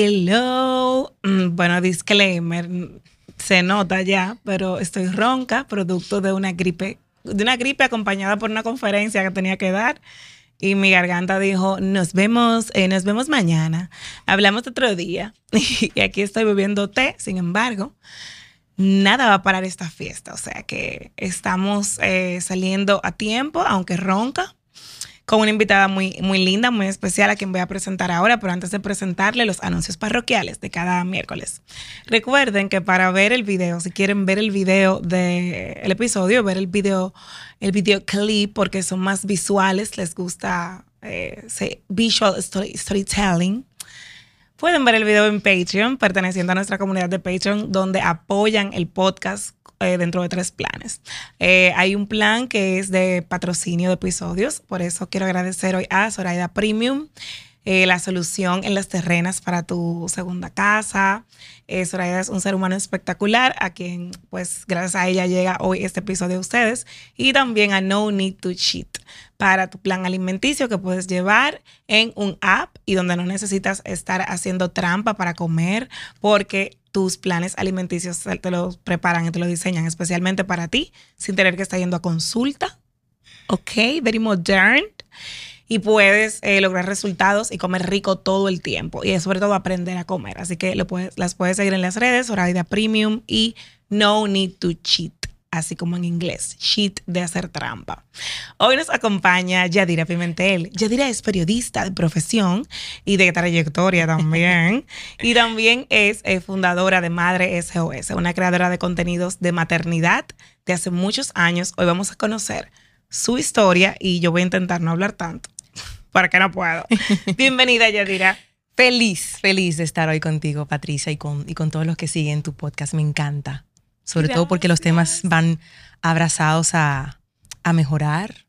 Hello. Mm, bueno, disclaimer. Se nota ya, pero estoy ronca, producto de una gripe, de una gripe acompañada por una conferencia que tenía que dar. Y mi garganta dijo, nos vemos, eh, nos vemos mañana. Hablamos otro día. y aquí estoy bebiendo té, sin embargo, nada va a parar esta fiesta. O sea que estamos eh, saliendo a tiempo, aunque ronca, con una invitada muy, muy linda, muy especial a quien voy a presentar ahora, pero antes de presentarle los anuncios parroquiales de cada miércoles. Recuerden que para ver el video, si quieren ver el video del episodio, ver el video, el video clip, porque son más visuales, les gusta eh, visual storytelling. Pueden ver el video en Patreon, perteneciendo a nuestra comunidad de Patreon, donde apoyan el podcast eh, dentro de tres planes. Eh, hay un plan que es de patrocinio de episodios, por eso quiero agradecer hoy a Zoraida Premium. Eh, la solución en las terrenas para tu segunda casa. Zoraida es un ser humano espectacular a quien, pues, gracias a ella llega hoy este episodio de ustedes. Y también a No Need to Cheat para tu plan alimenticio que puedes llevar en un app y donde no necesitas estar haciendo trampa para comer porque tus planes alimenticios te los preparan y te lo diseñan especialmente para ti, sin tener que estar yendo a consulta. Ok, very modern. Y puedes eh, lograr resultados y comer rico todo el tiempo. Y sobre todo aprender a comer. Así que las puedes seguir en las redes, Horaida Premium y No Need to Cheat así como en inglés, sheet de hacer trampa. Hoy nos acompaña Yadira Pimentel. Yadira es periodista de profesión y de trayectoria también. y también es eh, fundadora de Madre SOS, una creadora de contenidos de maternidad de hace muchos años. Hoy vamos a conocer su historia y yo voy a intentar no hablar tanto, para que no puedo. Bienvenida, Yadira. Feliz, feliz de estar hoy contigo, Patricia, y con, y con todos los que siguen tu podcast. Me encanta sobre todo porque los temas van abrazados a, mejorar,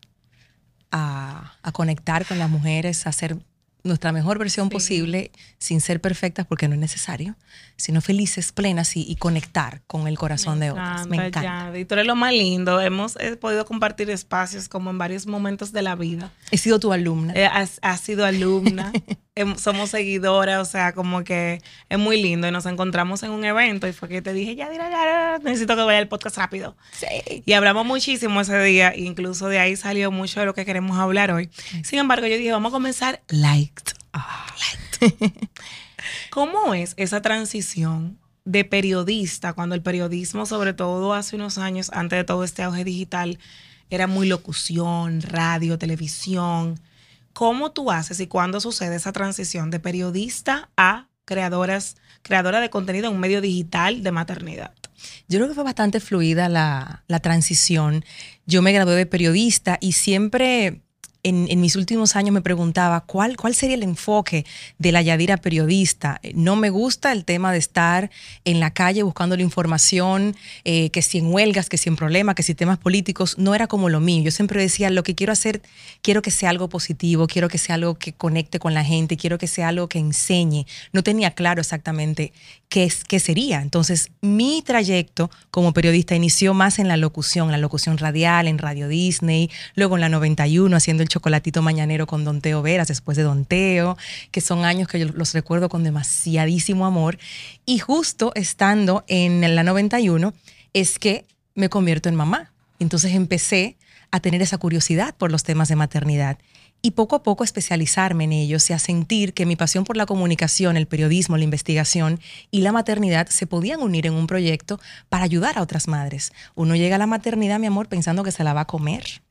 a, a, conectar con las mujeres, a hacer nuestra mejor versión posible sin ser perfectas porque no es necesario, sino felices, plenas y, conectar con el corazón de otras. Me encanta. y tú eres lo más lindo. Hemos podido compartir espacios como en varios momentos de la vida. He sido tu alumna. Eh, has, sido alumna. somos seguidoras, o sea, como que es muy lindo. Y nos encontramos en un evento y fue que te dije, ya, ya, ya necesito que vaya el podcast rápido. Sí. Y hablamos muchísimo ese día, incluso de ahí salió mucho de lo que queremos hablar hoy. Sin embargo, yo dije, vamos a comenzar Ah. ¿Cómo es esa transición de periodista cuando el periodismo, sobre todo hace unos años, antes de todo este auge digital, era muy locución, radio, televisión? ¿Cómo tú haces y cuándo sucede esa transición de periodista a creadoras, creadora de contenido en un medio digital de maternidad? Yo creo que fue bastante fluida la, la transición. Yo me gradué de periodista y siempre en, mis últimos años me preguntaba cuál, cuál sería el enfoque de la Yadira periodista. No me gusta el tema de estar en la calle buscando la información, eh, que si en huelgas, que si en problemas, que si temas políticos, no era como lo mío. Yo siempre decía, lo que quiero hacer, quiero que sea algo positivo, quiero que sea algo que conecte con la gente, quiero que sea algo que enseñe. No tenía claro exactamente qué, es, qué sería. Entonces, mi trayecto como periodista inició más en la locución, la locución radial, en Radio Disney, luego en la 91 haciendo el chocolatito mañanero con Don Teo Veras, después de Don Teo, que son años que yo los recuerdo con demasiadísimo amor. Y justo estando en la 91 es que me convierto en mamá. Entonces empecé a tener esa curiosidad por los temas de maternidad y poco a poco especializarme en ellos y a sentir que mi pasión por la comunicación, el periodismo, la investigación y la maternidad se podían unir en un proyecto para ayudar a otras madres. Uno llega a la maternidad, mi amor, pensando que se la va a comer,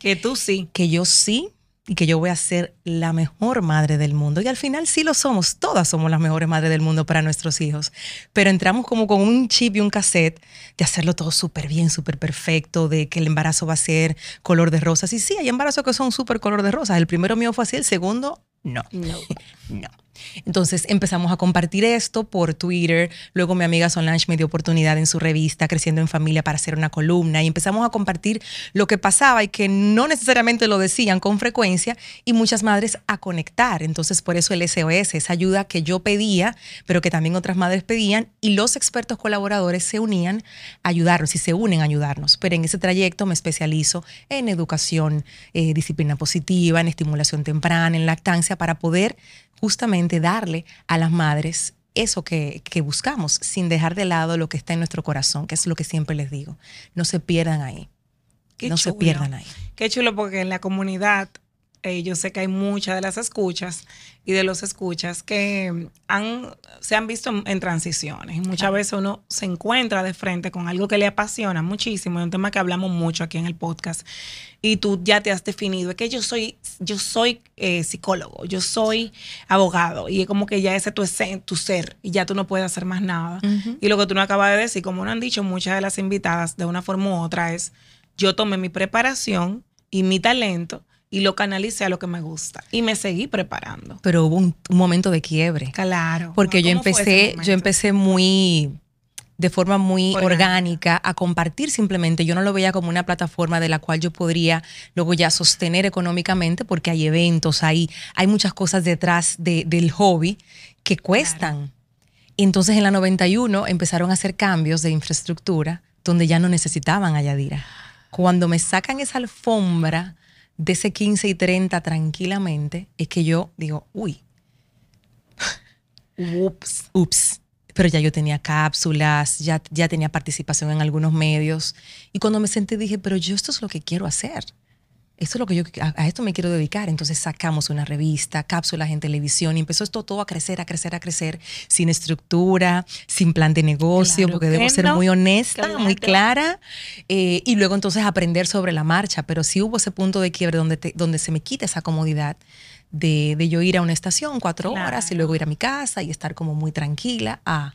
que tú sí. Que yo sí y que yo voy a ser la mejor madre del mundo. Y al final sí lo somos, todas somos las mejores madres del mundo para nuestros hijos. Pero entramos como con un chip y un cassette de hacerlo todo súper bien, súper perfecto, de que el embarazo va a ser color de rosas. Y sí, hay embarazos que son súper color de rosas. El primero mío fue así, el segundo, no. No. no. Entonces empezamos a compartir esto por Twitter. Luego mi amiga Solange me dio oportunidad en su revista Creciendo en Familia para hacer una columna y empezamos a compartir lo que pasaba y que no necesariamente lo decían con frecuencia y muchas madres a conectar. Entonces por eso el SOS, esa ayuda que yo pedía, pero que también otras madres pedían y los expertos colaboradores se unían a ayudarnos y se unen a ayudarnos. Pero en ese trayecto me especializo en educación, eh, disciplina positiva, en estimulación temprana, en lactancia para poder justamente darle a las madres eso que, que, buscamos, sin dejar de lado lo que está en nuestro corazón, que es lo que siempre les digo. No se pierdan ahí. no se pierdan ahí. Qué chulo, porque en la comunidad eh, yo sé que hay muchas de las escuchas y de los escuchas que han, se han visto en, transiciones. Y muchas veces uno se encuentra de frente con algo que le apasiona muchísimo, es un tema que hablamos mucho aquí en el podcast. Y tú ya te has definido, es que yo soy, yo soy eh, psicólogo, yo soy abogado, y es como que ya ese tu, tu ser, y ya tú no puedes hacer más nada. Y lo que tú no acabas de decir, como nos han dicho muchas de las invitadas de una forma u otra, es yo tomé mi preparación y mi talento y lo canalicé a lo que me gusta y me seguí preparando. Pero hubo un, momento de quiebre. Claro. Porque yo empecé, yo empecé muy de forma muy orgánica. a compartir simplemente. Yo no lo veía como una plataforma de la cual yo podría luego ya sostener económicamente porque hay eventos, hay, hay muchas cosas detrás del hobby que cuestan. Entonces en la 91 empezaron a hacer cambios de infraestructura donde ya no necesitaban a Yadira. Cuando me sacan esa alfombra de ese 15 y 30 tranquilamente, es que yo digo, uy, ups, ups. Pero ya yo tenía cápsulas, ya, ya tenía participación en algunos medios. Y cuando me senté dije, pero yo esto es lo que quiero hacer esto es lo que yo, a, esto me quiero dedicar. Entonces sacamos una revista, cápsulas en televisión y empezó esto todo a crecer, a crecer, a crecer, sin estructura, sin plan de negocio, porque debo ser muy honesta, muy clara. Eh, y luego entonces aprender sobre la marcha. Pero sí hubo ese punto de quiebre donde, donde se me quita esa comodidad. De, de yo ir a una estación cuatro horas y luego ir a mi casa y estar como muy tranquila a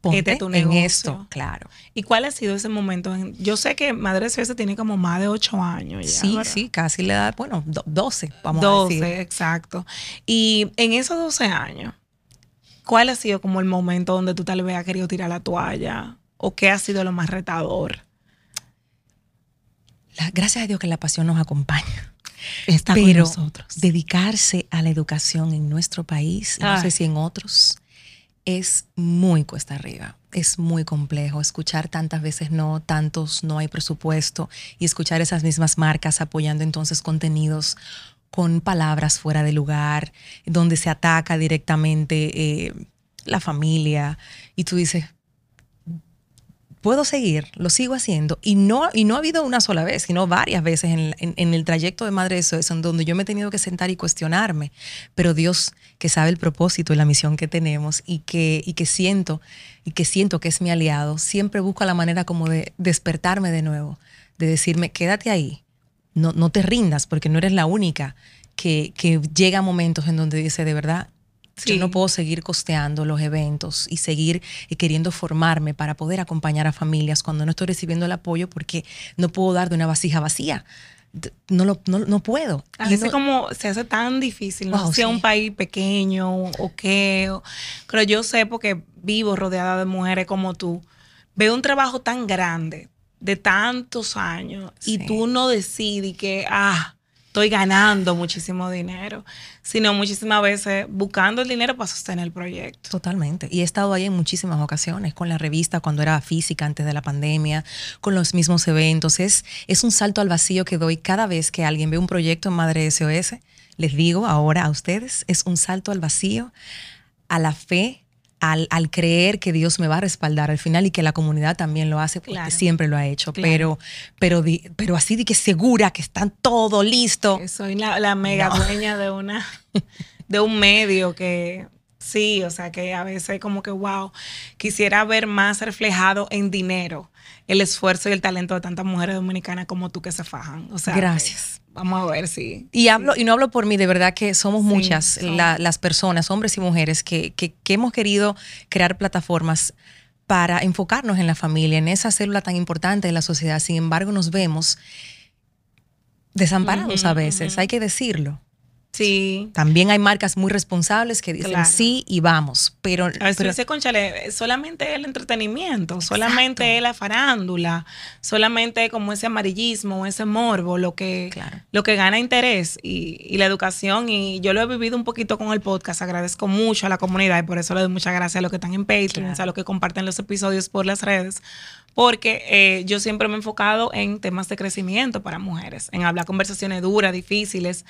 ponte en esto, claro. ¿Y cuál ha sido ese momento? Yo sé que Madre Suecia tiene como más de ocho años ya. Sí, sí, casi le da, bueno, doce, vamos a decir. Doce, exacto. Y en esos doce años, ¿cuál ha sido como el momento donde tú tal vez has querido tirar la toalla? ¿O qué ha sido lo más retador? gracias a Dios que la pasión nos acompaña. Está con nosotros. Dedicarse a la educación en nuestro país, no sé si en otros, es muy cuesta arriba, es muy complejo. Escuchar tantas veces no, tantos no hay presupuesto y escuchar esas mismas marcas apoyando entonces contenidos con palabras fuera de lugar, donde se ataca directamente eh, la familia y tú dices, puedo seguir, lo sigo haciendo. Y no, y no ha habido una sola vez, sino varias veces en, el trayecto de Madre eso es en donde yo me he tenido que sentar y cuestionarme. Pero Dios, que sabe el propósito y la misión que tenemos y que, y que siento, y que siento que es mi aliado, siempre busca la manera como de despertarme de nuevo, de decirme, quédate ahí, no, no te rindas, porque no eres la única que, que llega a momentos en donde dice, de verdad, yo no puedo seguir costeando los eventos y seguir eh, queriendo formarme para poder acompañar a familias cuando no estoy recibiendo el apoyo porque no puedo dar de una vasija vacía. No, lo, no, puedo. A veces como se hace tan difícil, no sea un país pequeño o qué, pero yo sé porque vivo rodeada de mujeres como tú, veo un trabajo tan grande de tantos años y tú no decides que, ah, estoy ganando muchísimo dinero, sino muchísimas veces buscando el dinero para sostener el proyecto. Totalmente. Y he estado ahí en muchísimas ocasiones, con la revista cuando era física antes de la pandemia, con los mismos eventos. Es, es un salto al vacío que doy cada vez que alguien ve un proyecto en Madre SOS. Les digo ahora a ustedes, es un salto al vacío, a la fe, al, creer que Dios me va a respaldar al final y que la comunidad también lo hace, porque siempre lo ha hecho, pero, pero, pero así de que segura que están todo listo. soy la, mega dueña de una de un medio que sí, o sea que a veces como que wow, quisiera ver más reflejado en dinero el esfuerzo y el talento de tantas mujeres dominicanas como tú que se fajan. O sea, gracias. Vamos a ver si. Y hablo, y no hablo por mí, de verdad que somos muchas las personas, hombres y mujeres, que, que, hemos querido crear plataformas para enfocarnos en la familia, en esa célula tan importante de la sociedad. Sin embargo, nos vemos desamparados a veces, hay que decirlo. Sí. También hay marcas muy responsables que dicen sí y vamos, pero... A veces pero, conchale, solamente el entretenimiento, solamente la farándula, solamente como ese amarillismo, ese morbo, lo que, lo que gana interés y, la educación. Y yo lo he vivido un poquito con el podcast, agradezco mucho a la comunidad y por eso le doy muchas gracias a los que están en Patreon, a los que comparten los episodios por las redes, porque eh, yo siempre me he enfocado en temas de crecimiento para mujeres, en hablar conversaciones duras, difíciles.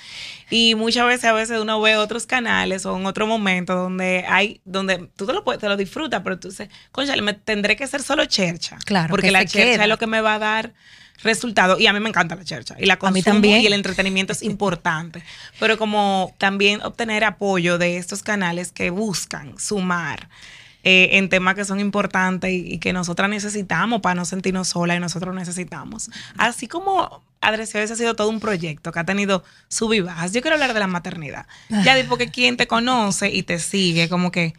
Y muchas veces, a veces uno ve otros canales o en otro momento donde hay, donde tú te lo, te lo disfrutas, pero tú dices, concha, me tendré que ser solo chercha. Claro. Porque la chercha es lo que me va a dar resultado. Y a mí me encanta la chercha. Y la a mí también. Y el entretenimiento es importante. Pero como también obtener apoyo de estos canales que buscan sumar. Eh, en temas que son importantes y, que nosotras necesitamos para no sentirnos solas y nosotros necesitamos. Así como Adresiones ha sido todo un proyecto que ha tenido sub y bajas. Yo quiero hablar de la maternidad. Ya porque quien te conoce y te sigue, como que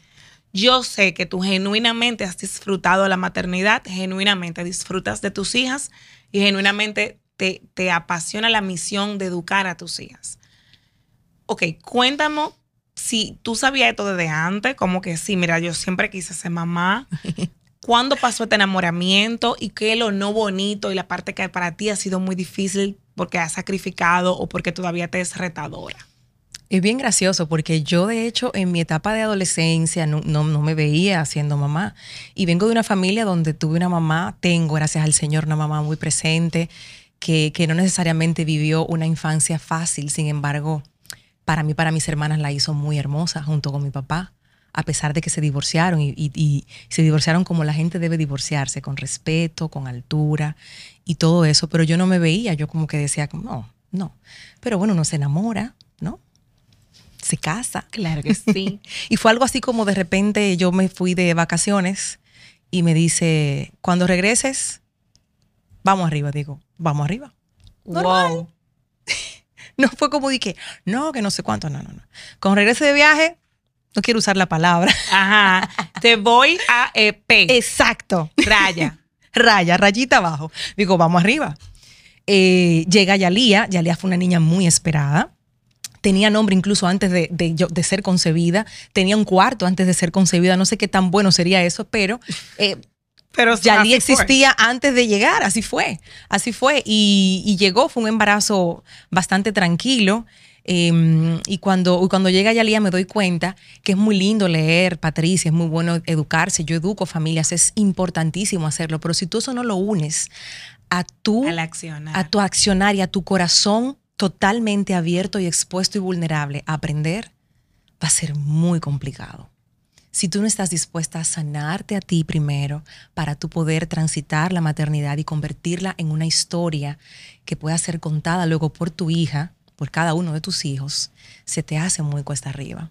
yo sé que tú genuinamente has disfrutado de la maternidad, genuinamente disfrutas de tus hijas y genuinamente te, te apasiona la misión de educar a tus hijas. Ok, cuéntame si tú sabías esto desde antes, como que sí, mira, yo siempre quise ser mamá. ¿Cuándo pasó este enamoramiento y qué es lo no bonito y la parte que para ti ha sido muy difícil porque has sacrificado o porque todavía te es retadora? Es bien gracioso porque yo de hecho en mi etapa de adolescencia no, no, me veía siendo mamá y vengo de una familia donde tuve una mamá, tengo gracias al Señor una mamá muy presente que, que no necesariamente vivió una infancia fácil, sin embargo para mí, para mis hermanas la hizo muy hermosa junto con mi papá, a pesar de que se divorciaron y, se divorciaron como la gente debe divorciarse, con respeto, con altura y todo eso, pero yo no me veía, yo como que decía, no, no, pero bueno, uno se enamora, ¿no? Se casa. Claro que sí. y fue algo así como de repente yo me fui de vacaciones y me dice, cuando regreses, vamos arriba, digo, vamos arriba. Wow. No fue como dije, no, que no sé cuánto, no, no, no. Con regreso de viaje, no quiero usar la palabra. Ajá. Te voy a EP. Exacto. Raya. Raya, rayita abajo. Digo, vamos arriba. Eh, llega Yalía. Yalía fue una niña muy esperada. Tenía nombre incluso antes de, de, ser concebida. Tenía un cuarto antes de ser concebida. No sé qué tan bueno sería eso, pero eh, pero ya existía antes de llegar, así fue, así fue. Y, llegó, fue un embarazo bastante tranquilo. Em, y cuando, cuando llega Yalía me doy cuenta que es muy lindo leer, Patricia, es muy bueno educarse, yo educo familias, es importantísimo hacerlo, pero si tú eso no lo unes a tu, a tu accionar y a tu corazón totalmente abierto y expuesto y vulnerable a aprender, va a ser muy complicado si tú no estás dispuesta a sanarte a ti primero para tú poder transitar la maternidad y convertirla en una historia que pueda ser contada luego por tu hija, por cada uno de tus hijos, se te hace muy cuesta arriba.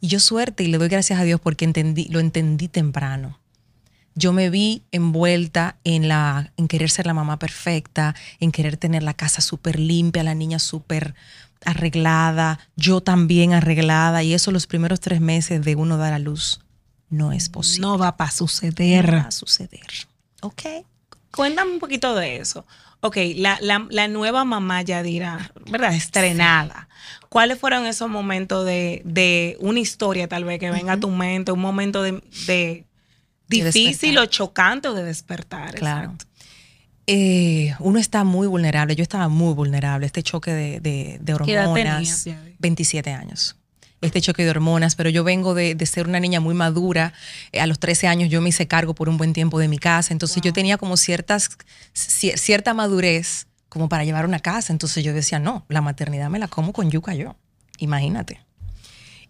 Y yo suerte y le doy gracias a Dios porque lo entendí temprano. Yo me vi envuelta en, la, en querer ser la mamá perfecta, en querer tener la casa súper limpia, la niña súper arreglada, yo también arreglada, y eso los primeros tres meses de uno dar a luz no es posible. No va a suceder. No va a suceder. Ok. Cuéntame un poquito de eso. Ok, la, la, nueva mamá Yadira, ¿verdad? Estrenada. ¿Cuáles fueron esos momentos de, una historia tal vez que venga a tu mente, un momento de, difícil o chocante o de despertar? Claro. Eh, uno está muy vulnerable. Yo estaba muy vulnerable. Este choque de, de, hormonas. 27 años. Este choque de hormonas, pero yo vengo de, ser una niña muy madura. Eh, a los 13 años yo me hice cargo por un buen tiempo de mi casa. Entonces yo tenía como ciertas, cierta madurez como para llevar una casa. Entonces yo decía, no, la maternidad me la como con yuca yo. Imagínate.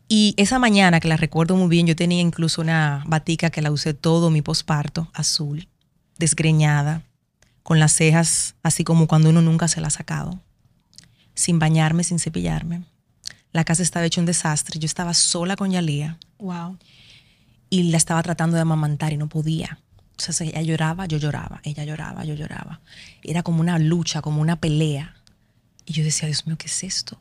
Y esa mañana, que la recuerdo muy bien, yo tenía incluso una batica que la usé todo mi posparto, azul, desgreñada con las cejas así como cuando uno nunca se la ha sacado, sin bañarme, sin cepillarme. La casa estaba hecha un desastre. Yo estaba sola con Yalía. Wow. Y la estaba tratando de amamantar y no podía. O sea, ella lloraba, yo lloraba, ella lloraba, yo lloraba. Era como una lucha, como una pelea. Y yo decía, Dios mío, ¿qué es esto?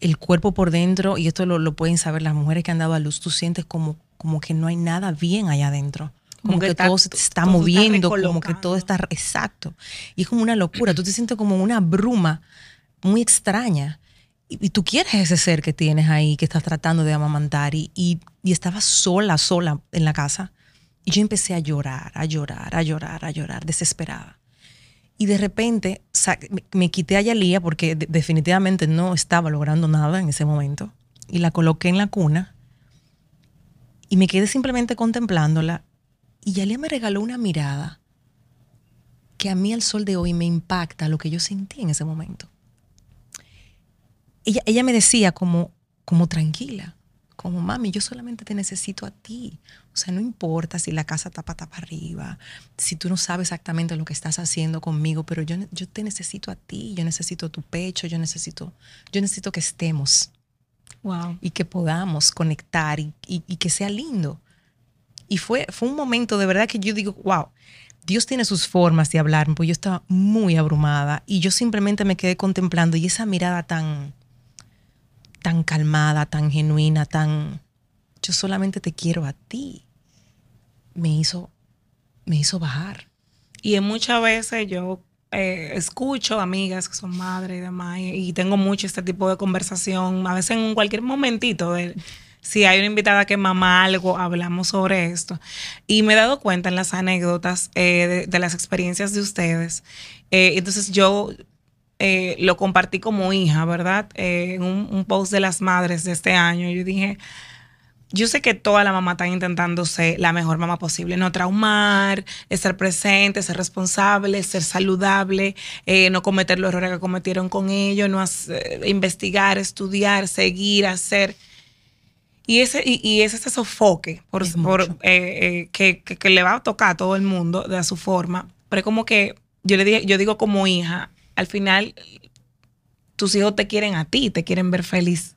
El cuerpo por dentro, y esto lo, pueden saber las mujeres que han dado a luz, tú sientes como, como que no hay nada bien allá adentro como, que, todo se está moviendo, como que todo está exacto. Y es como una locura, tú te sientes como una bruma muy extraña. Y, tú quieres ese ser que tienes ahí, que estás tratando de amamantar, y, y, estaba sola, sola en la casa. Y yo empecé a llorar, a llorar, a llorar, a llorar, desesperada. Y de repente me, quité a Yalía porque definitivamente no estaba logrando nada en ese momento. Y la coloqué en la cuna y me quedé simplemente contemplándola Y Yalia me regaló una mirada que a mí al sol de hoy me impacta lo que yo sentí en ese momento. Ella, ella me decía como, como tranquila, como mami, yo solamente te necesito a ti. O sea, no importa si la casa está para arriba, si tú no sabes exactamente lo que estás haciendo conmigo, pero yo, yo te necesito a ti, yo necesito tu pecho, yo necesito, yo necesito que estemos. Wow. Y que podamos conectar y, y, y que sea lindo. Y fue, fue un momento de verdad que yo digo, wow, Dios tiene sus formas de hablarme, porque yo estaba muy abrumada y yo simplemente me quedé contemplando y esa mirada tan, tan calmada, tan genuina, tan, yo solamente te quiero a ti, me hizo, me hizo bajar. Y muchas veces yo eh, escucho amigas que son madres y demás, y, tengo mucho este tipo de conversación, a veces en cualquier momentito de si hay una invitada que mama algo, hablamos sobre esto. Y me he dado cuenta en las anécdotas eh, de, las experiencias de ustedes. Eh, entonces yo eh, lo compartí como hija, ¿verdad? en un, post de las madres de este año. Yo dije, yo sé que toda la mamá está intentando ser la mejor mamá posible, no traumar, estar presente, ser responsable, ser saludable, no cometer los errores que cometieron con ellos, no investigar, estudiar, seguir, hacer y ese, y, y ese, ese sofoque por, por eh, eh, que, que, que, le va a tocar a todo el mundo de a su forma. Pero es como que yo le dije, yo digo como hija, al final tus hijos te quieren a ti, te quieren ver feliz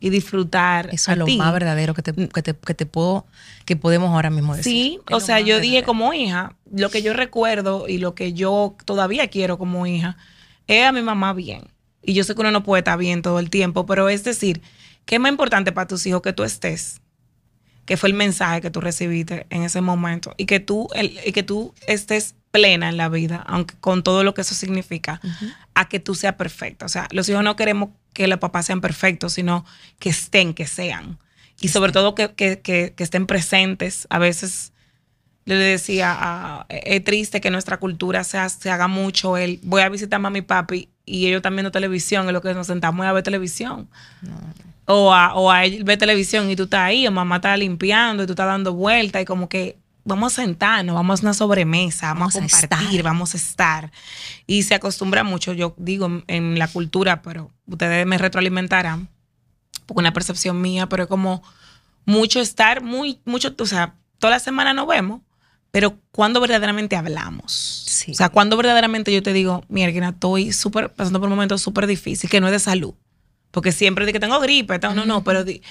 y disfrutar. Eso es lo ti. más verdadero que te, que te, que te puedo, que podemos ahora mismo decir. Sí, es o sea, yo verdadero. dije como hija, lo que yo recuerdo y lo que yo todavía quiero como hija es a mi mamá bien. Y yo sé que uno no puede estar bien todo el tiempo, pero es decir, ¿Qué es más importante para tus hijos que tú estés? Que fue el mensaje que tú recibiste en ese momento y que tú, el, y que tú estés plena en la vida, aunque con todo lo que eso significa, uh -huh. a que tú seas perfecta. O sea, los hijos no queremos que los papás sean perfectos, sino que estén, que sean. Y sobre todo que, que, que, que estén presentes. A veces le decía, ah, es triste que nuestra cultura se, se haga mucho el voy a visitar a mami y papi y ellos también viendo televisión, es lo que nos sentamos a ver televisión. No o a, o a ver televisión y tú estás ahí, o mamá está limpiando y tú estás dando vueltas y como que vamos a sentarnos, vamos a una sobremesa, vamos, vamos a compartir, a vamos a estar. Y se acostumbra mucho, yo digo, en la cultura, pero ustedes me retroalimentarán, porque una percepción mía, pero es como mucho estar, muy, mucho, o sea, toda la semana nos vemos, pero cuando verdaderamente hablamos. Sí. O sea, cuando verdaderamente yo te digo, mierda, estoy súper, pasando por un momento súper difícil, que no es de salud porque siempre de que tengo gripe, no, no, no, pero di,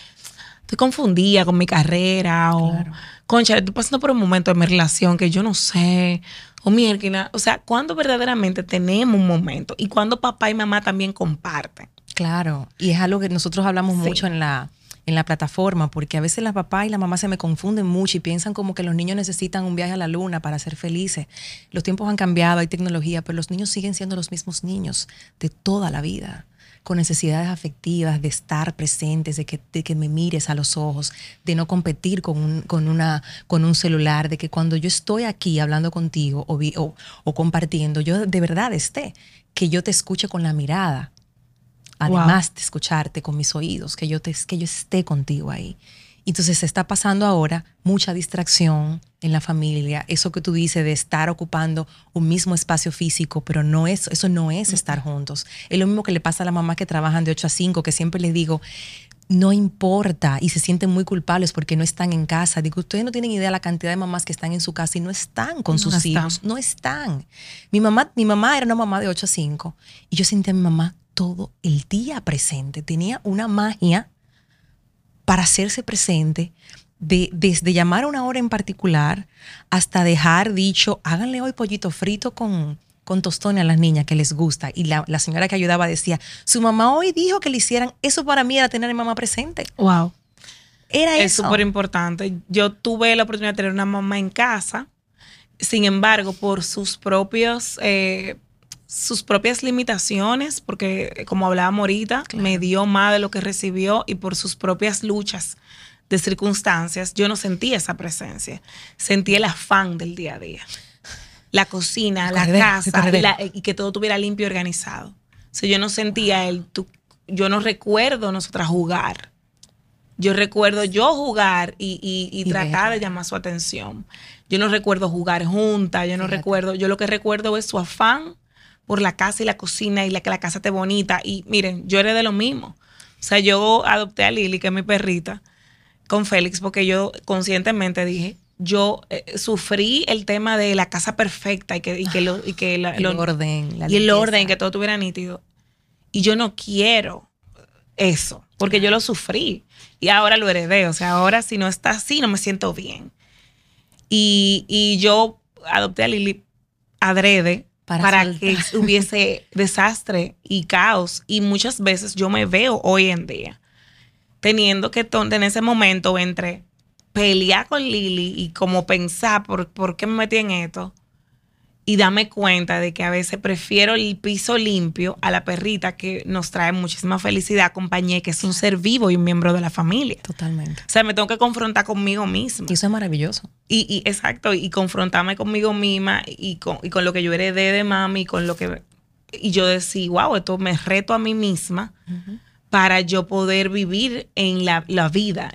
estoy confundida con mi carrera o, claro. concha, estoy pasando por un momento de mi relación que yo no sé, o mierda, o sea, cuando verdaderamente tenemos un momento y cuando papá y mamá también comparten. Claro, y es algo que nosotros hablamos sí. mucho en la, en la plataforma, porque a veces la papá y la mamá se me confunden mucho y piensan como que los niños necesitan un viaje a la luna para ser felices. Los tiempos han cambiado, hay tecnología, pero los niños siguen siendo los mismos niños de toda la vida con necesidades afectivas, de estar presentes, de que, de que me mires a los ojos, de no competir con un, con, una, con un celular, de que cuando yo estoy aquí hablando contigo o, o, o compartiendo, yo de verdad esté, que yo te escuche con la mirada, además wow. de escucharte con mis oídos, que yo, te, que yo esté contigo ahí. Entonces se está pasando ahora mucha distracción en la familia, eso que tú dices de estar ocupando un mismo espacio físico, pero no es, eso no es estar juntos. Es lo mismo que le pasa a la mamá que trabajan de 8 a 5, que siempre les digo, no importa y se sienten muy culpables porque no están en casa. Digo, ustedes no tienen idea la cantidad de mamás que están en su casa y no están con no sus están. hijos, no están. Mi mamá, mi mamá era una mamá de 8 a 5 y yo sentía a mi mamá todo el día presente, tenía una magia para hacerse presente, de, desde llamar a una hora en particular hasta dejar dicho, háganle hoy pollito frito con, con tostones a las niñas que les gusta. Y la, la, señora que ayudaba decía, su mamá hoy dijo que le hicieran, eso para mí era tener a mi mamá presente. Wow. Era es eso. súper importante. Yo tuve la oportunidad de tener una mamá en casa, sin embargo, por sus propios... Eh, sus propias limitaciones, porque como hablábamos ahorita, claro. me dio más de lo que recibió y por sus propias luchas de circunstancias, yo no sentía esa presencia. Sentí el afán del día a día. La cocina, la casa, y, la, y, que todo estuviera limpio y organizado. O sea, yo no sentía el, tu, yo no recuerdo nosotras jugar Yo recuerdo yo jugar y, y, tratar de llamar su atención. Yo no recuerdo jugar juntas, yo no recuerdo, yo lo que recuerdo es su afán por la casa y la cocina y la que la casa esté bonita. Y miren, yo era de lo mismo. O sea, yo adopté a Lili, que es mi perrita, con Félix, porque yo conscientemente dije, yo eh, sufrí el tema de la casa perfecta y que, y que, lo, y que el orden, y el orden, que todo estuviera nítido. Y yo no quiero eso, porque yo lo sufrí y ahora lo heredé. O sea, ahora si no está así, no me siento bien. Y, y yo adopté a Lili adrede para, que hubiese desastre y caos. Y muchas veces yo me veo hoy en día teniendo que en ese momento entre pelear con Lili y como pensar por, por qué me metí en esto y dame cuenta de que a veces prefiero el piso limpio a la perrita que nos trae muchísima felicidad, acompañé, que es un ser vivo y un miembro de la familia. Totalmente. O sea, me tengo que confrontar conmigo misma. Y eso es maravilloso. Y, y exacto, y confrontarme conmigo misma y con, y con, lo que yo heredé de mami y con lo que... Y yo decía, wow, esto me reto a mí misma para yo poder vivir en la, la vida.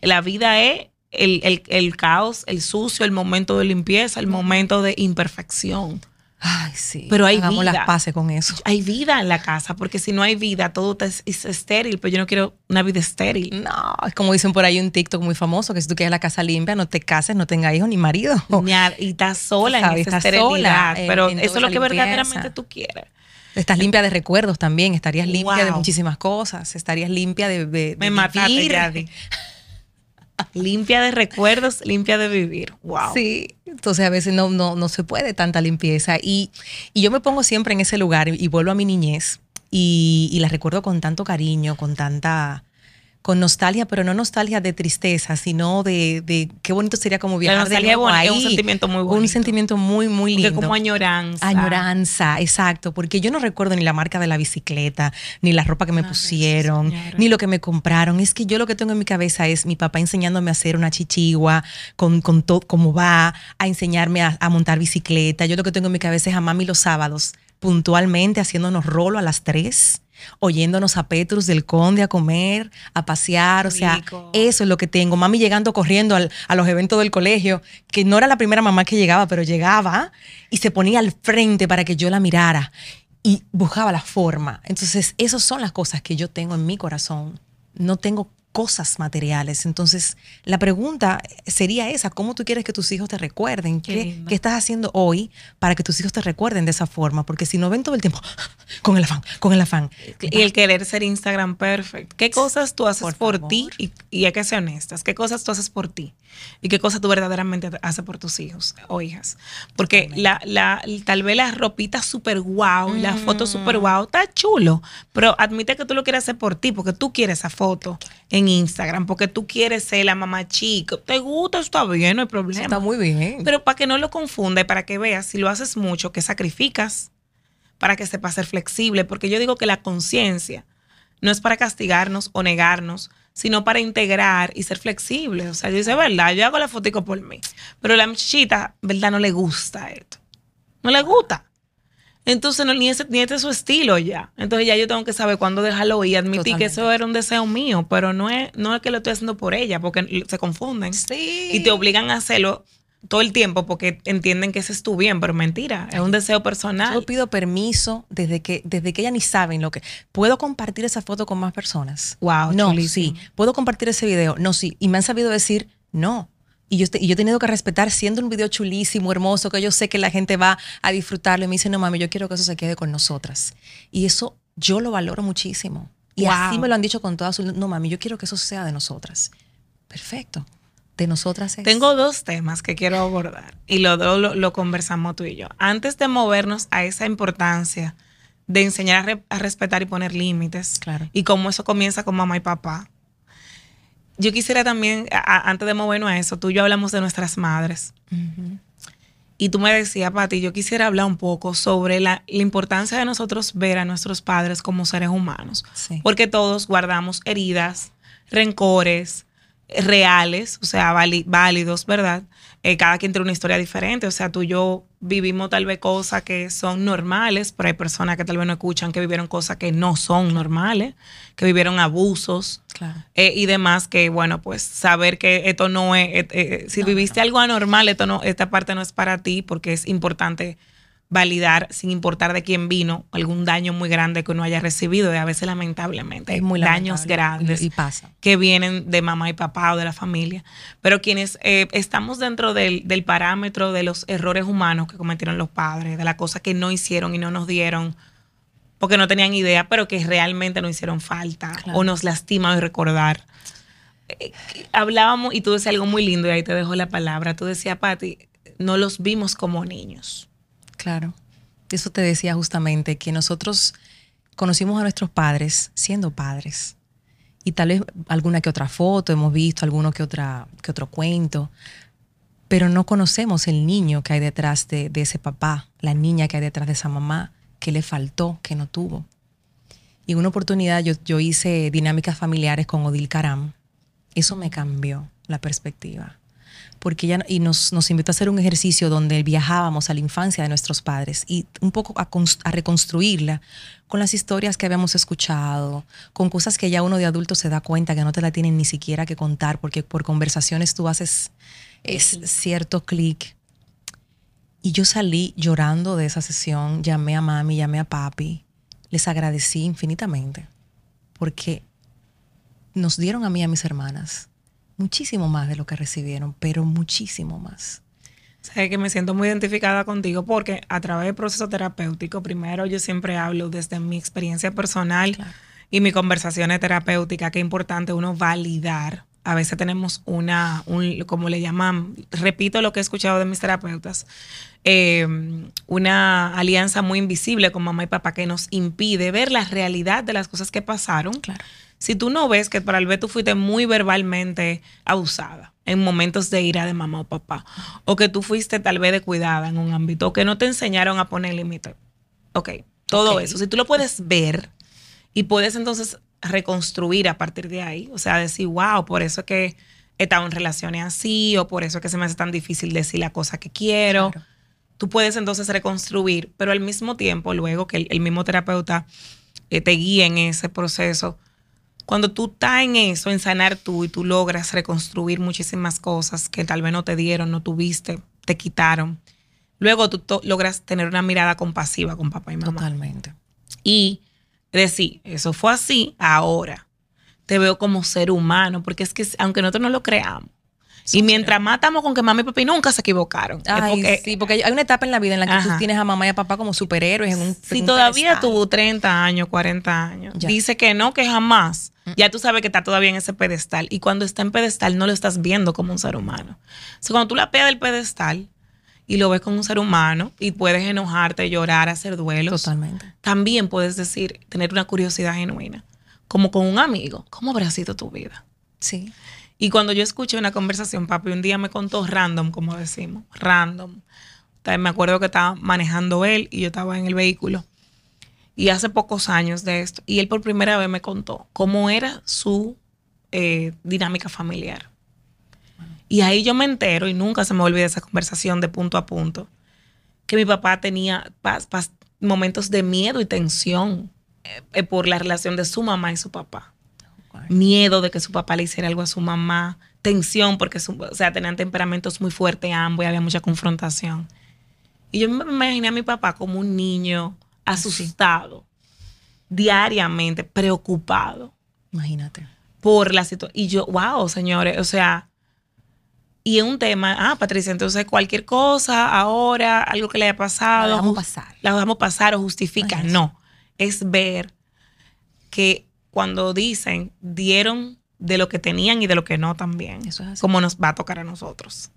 la vida es el, caos, el sucio, el momento de limpieza, el momento de imperfección. Ay, sí. Pero hay Hagamos vida. las paces con eso. Hay vida en la casa, porque si no hay vida, todo es, estéril, pero yo no quiero una vida estéril. No, es como dicen por ahí un TikTok muy famoso, que si tú quieres la casa limpia, no te cases, no tengas hijos ni marido. y estás sola en esa esterilidad. pero eso es lo que verdaderamente tú quieres. Estás limpia de recuerdos también, estarías limpia de muchísimas cosas, estarías limpia de, de, Me mataste, limpia de recuerdos, limpia de vivir. Wow. Sí, entonces a veces no, no, no se puede tanta limpieza. Y, y, yo me pongo siempre en ese lugar y, vuelvo a mi niñez y, y la recuerdo con tanto cariño, con tanta con nostalgia, pero no nostalgia de tristeza, sino de, de qué bonito sería como viajar de nuevo ahí. Es un sentimiento muy bonito. Un sentimiento muy, muy lindo. como añoranza. Añoranza, exacto, porque yo no recuerdo ni la marca de la bicicleta, ni la ropa que me pusieron, ni lo que me compraron. Es que yo lo que tengo en mi cabeza es mi papá enseñándome a hacer una chichigua, con, con todo, cómo va, a enseñarme a, a montar bicicleta. Yo lo que tengo en mi cabeza es a mami los sábados, puntualmente haciéndonos rolo a las tres oyéndonos a Petrus del Conde a comer, a pasear, o sea, eso es lo que tengo. Mami llegando corriendo a los eventos del colegio, que no era la primera mamá que llegaba, pero llegaba y se ponía al frente para que yo la mirara y buscaba la forma. Entonces, esas son las cosas que yo tengo en mi corazón. No tengo cosas materiales. Entonces, la pregunta sería esa, ¿cómo tú quieres que tus hijos te recuerden? ¿Qué, estás haciendo hoy para que tus hijos te recuerden de esa forma? Porque si no ven todo el tiempo con el afán, con el afán. Y el querer ser Instagram perfect. ¿Qué cosas tú haces por, ti? Y, y, hay que ser honestas. ¿Qué cosas tú haces por ti? ¿Y qué cosas tú verdaderamente haces por tus hijos o hijas? Porque la, la, tal vez la ropita súper guau, la foto súper guau, está chulo, pero admite que tú lo quieres hacer por ti, porque tú quieres esa foto en Instagram, porque tú quieres ser la mamá chica. ¿Te gusta? Está bien, no hay problema. Está muy bien. Pero para que no lo confunda y para que veas, si lo haces mucho, que sacrificas para que sepa ser flexible, porque yo digo que la conciencia no es para castigarnos o negarnos, sino para integrar y ser flexible. O sea, yo dice, verdad, yo hago la fotico por mí, pero la muchachita, verdad, no le gusta esto. No le gusta. Entonces, no, ni, ese, ni este es su estilo ya. Entonces, ya yo tengo que saber cuándo dejarlo y admitir que eso era un deseo mío, pero no es, no es que lo estoy haciendo por ella, porque se confunden. Sí. Y te obligan a hacerlo todo el tiempo porque entienden que ese es tu bien, pero mentira, es un deseo personal. Yo pido permiso desde que desde que ella ni saben lo que puedo compartir esa foto con más personas. Wow, no, sí, puedo compartir ese video. No, sí, y me han sabido decir no. Y yo, y yo he tenido que respetar, siendo un video chulísimo, hermoso, que yo sé que la gente va a disfrutarlo. Y me dice, no, mami, yo quiero que eso se quede con nosotras. Y eso yo lo valoro muchísimo. Y así me lo han dicho con todas sus... No, mami, yo quiero que eso sea de nosotras. Perfecto. De nosotras es. Tengo dos temas que quiero abordar. Y los dos lo, conversamos tú y yo. Antes de movernos a esa importancia de enseñar a, respetar y poner límites. Claro. Y cómo eso comienza con mamá y papá yo quisiera también, antes de movernos a eso, tú y yo hablamos de nuestras madres. Y tú me decías, Pati, yo quisiera hablar un poco sobre la, importancia de nosotros ver a nuestros padres como seres humanos. Porque todos guardamos heridas, rencores, reales, o sea, válidos, ¿verdad? Eh, cada quien tiene una historia diferente, o sea, tú y yo vivimos tal vez cosas que son normales, pero hay personas que tal vez no escuchan que vivieron cosas que no son normales, que vivieron abusos eh, y demás, que bueno, pues saber que esto no es, eh, si viviste algo anormal, esto no, esta parte no es para ti, porque es importante validar sin importar de quién vino algún daño muy grande que uno haya recibido. Y a veces lamentablemente hay muy daños grandes y pasa. que vienen de mamá y papá o de la familia. Pero quienes eh, estamos dentro del, parámetro de los errores humanos que cometieron los padres de las cosas que no hicieron y no nos dieron porque no tenían idea pero que realmente no hicieron falta o nos lastima hoy recordar. Eh, hablábamos y tú decías algo muy lindo y ahí te dejo la palabra. Tú decías Patti no los vimos como niños Claro. Eso te decía justamente, que nosotros conocimos a nuestros padres siendo padres. Y tal vez alguna que otra foto hemos visto, alguno que, otra, que otro cuento, pero no conocemos el niño que hay detrás de, ese papá, la niña que hay detrás de esa mamá, que le faltó, que no tuvo. Y en una oportunidad yo, yo hice dinámicas familiares con Odil Karam. Eso me cambió la perspectiva porque ella y nos, nos, invitó a hacer un ejercicio donde viajábamos a la infancia de nuestros padres y un poco a, a, reconstruirla con las historias que habíamos escuchado, con cosas que ya uno de adulto se da cuenta que no te la tienen ni siquiera que contar, porque por conversaciones tú haces es cierto clic. Y yo salí llorando de esa sesión, llamé a mami, llamé a papi, les agradecí infinitamente, porque nos dieron a mí y a mis hermanas muchísimo más de lo que recibieron, pero muchísimo más. Sé que me siento muy identificada contigo porque a través del proceso terapéutico, primero yo siempre hablo desde mi experiencia personal y mi conversación terapéutica, que es importante uno validar. A veces tenemos una, un, como le llaman, repito lo que he escuchado de mis terapeutas, eh, una alianza muy invisible con mamá y papá que nos impide ver la realidad de las cosas que pasaron. Claro si tú no ves que tal vez tú fuiste muy verbalmente abusada en momentos de ira de mamá o papá, o que tú fuiste tal vez de cuidada en un ámbito, o que no te enseñaron a poner límites. Ok, todo eso. Si tú lo puedes ver y puedes entonces reconstruir a partir de ahí, o sea, decir, wow, por eso es que he estado en relaciones así, o por eso es que se me hace tan difícil decir la cosa que quiero. Tú puedes entonces reconstruir, pero al mismo tiempo, luego que el, mismo terapeuta eh, te guíe en ese proceso, cuando tú estás en eso, en sanar tú y tú logras reconstruir muchísimas cosas que tal vez no te dieron, no tuviste, te quitaron, luego tú logras tener una mirada compasiva con papá y mamá. Totalmente. Y decir, eso fue así, ahora te veo como ser humano, porque es que aunque nosotros no lo creamos, y mientras más estamos con que mamá y papi nunca se equivocaron. sí, porque hay una etapa en la vida en la que tú tienes a mamá y a papá como superhéroes en un Si todavía tuvo 30 años, 40 años, dice que no, que jamás. Mm. Ya tú sabes que está todavía en ese pedestal. Y cuando está en pedestal, no lo estás viendo como un ser humano. O sea, cuando tú la pegas del pedestal y lo ves como un ser humano y puedes enojarte, llorar, hacer duelos. Totalmente. También puedes decir, tener una curiosidad genuina. Como con un amigo. ¿Cómo habrá sido tu vida? Sí. Y cuando yo escuché una conversación, papi, un día me contó random, como decimos, random. me acuerdo que estaba manejando él y yo estaba en el vehículo. Y hace pocos años de esto. Y él por primera vez me contó cómo era su eh, dinámica familiar. Y ahí yo me entero, y nunca se me olvida esa conversación de punto a punto, que mi papá tenía momentos de miedo y tensión eh, por la relación de su mamá y su papá miedo de que su papá le hiciera algo a su mamá, tensión porque o sea, tenían temperamentos muy fuertes ambos y había mucha confrontación. Y yo me imaginé a mi papá como un niño asustado, diariamente, preocupado. Imagínate. Por la situación. Y yo, wow, señores, o sea, y es un tema, ah, Patricia, entonces cualquier cosa, ahora, algo que le haya pasado. La dejamos pasar. La dejamos pasar o justifica. No, es ver que cuando dicen dieron de lo que tenían y de lo que no también. Eso es así. Como nos va a tocar a nosotros.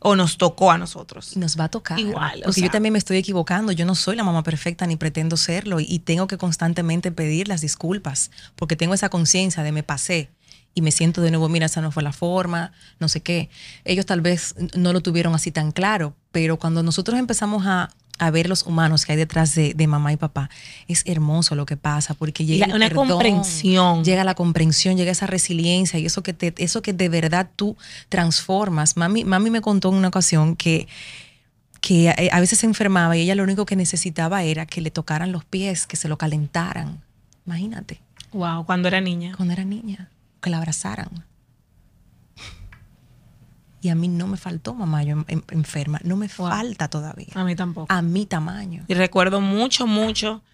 O nos tocó a nosotros. Nos va a tocar. Igual. Porque yo también me estoy equivocando. Yo no soy la mamá perfecta ni pretendo serlo. Y tengo que constantemente pedir las disculpas. Porque tengo esa conciencia de me pasé. Y me siento de nuevo, mira, esa no fue la forma, no sé qué. Ellos tal vez no lo tuvieron así tan claro. Pero cuando nosotros empezamos a, a ver los humanos que hay detrás de, de mamá y papá, es hermoso lo que pasa porque llega La- el una perdón, comprensión. llega la comprensión, llega esa resiliencia y eso que te, eso que de verdad tú transformas. Mami, mami me contó en una ocasión que que a, a veces se enfermaba y ella lo único que necesitaba era que le tocaran los pies, que se lo calentaran. Imagínate, Wow, cuando era niña. cuando era niña, que la abrazaran. Y a mí no me faltó, mamá, yo en- en- enferma, no me Wow. falta todavía. A mí tampoco. A mi tamaño. Y recuerdo mucho, mucho.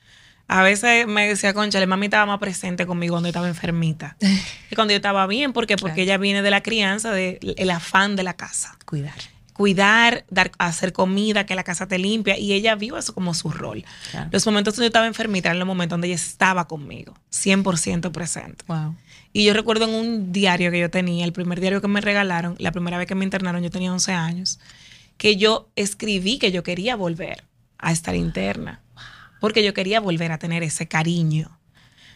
A veces me decía, concha, mami estaba más presente conmigo cuando yo estaba enfermita. y cuando yo estaba bien, ¿por qué? Porque Claro. ella viene de la crianza, del afán de la casa. Cuidar. Cuidar, dar, hacer comida, que la casa te limpia. Y ella vio eso como su rol. Claro. Los momentos donde yo estaba enfermita eran los momentos donde ella estaba conmigo, 100% presente. Wow. Y yo recuerdo en un diario que yo tenía, el primer diario que me regalaron, la primera vez que me internaron, yo tenía 11 años, que yo escribí que yo quería volver a estar interna, porque yo quería volver a tener ese cariño.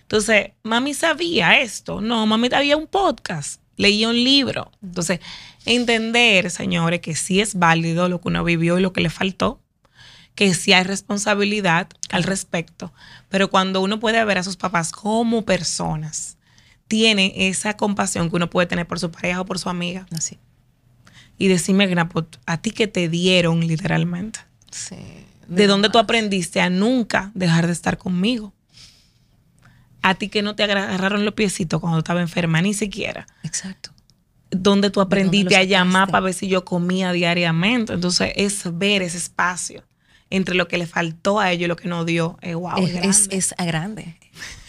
Entonces, mami sabía esto. No, mami había un podcast, leía un libro. Entonces, entender, señores, que sí es válido lo que uno vivió y lo que le faltó, que sí hay responsabilidad al respecto, pero cuando uno puede ver a sus papás como personas, tiene esa compasión que uno puede tener por su pareja o por su amiga Así. y decirme, a ti que te dieron literalmente. Sí. ¿De dónde tú aprendiste a nunca dejar de estar conmigo? A ti que no te agarraron los piecitos cuando estaba enferma, ni siquiera. Exacto. ¿Dónde tú aprendiste a llamar para ver si yo comía diariamente? Entonces, es ver ese espacio entre lo que le faltó a ellos y lo que nos dio. Eh, wow, es, es, grande. es a grande.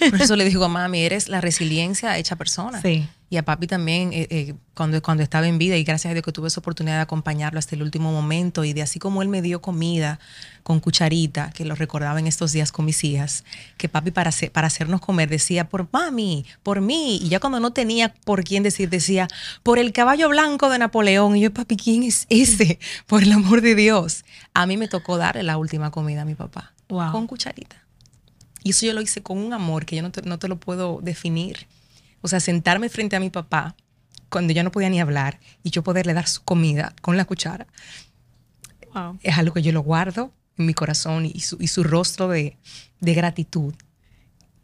Por eso le digo a mami, eres la resiliencia hecha persona. Sí. Y a papi también, eh, eh, cuando, cuando estaba en vida, y gracias a Dios que tuve esa oportunidad de acompañarlo hasta el último momento, y de así como él me dio comida con cucharita, que lo recordaba en estos días con mis hijas, que papi para, hacer- para hacernos comer decía, por mami, por mí, y ya cuando no tenía por quién decir, decía, por el caballo blanco de Napoleón, y yo, papi, ¿quién es ese? Por el amor de Dios. A mí me tocó darle la última comida a mi papá, Wow. con cucharita. Y eso yo lo hice con un amor que yo no te, no te lo puedo definir. O sea, sentarme frente a mi papá cuando ya no podía ni hablar y yo poderle dar su comida con la cuchara Wow. es algo que yo lo guardo en mi corazón y su, y su rostro de, de gratitud.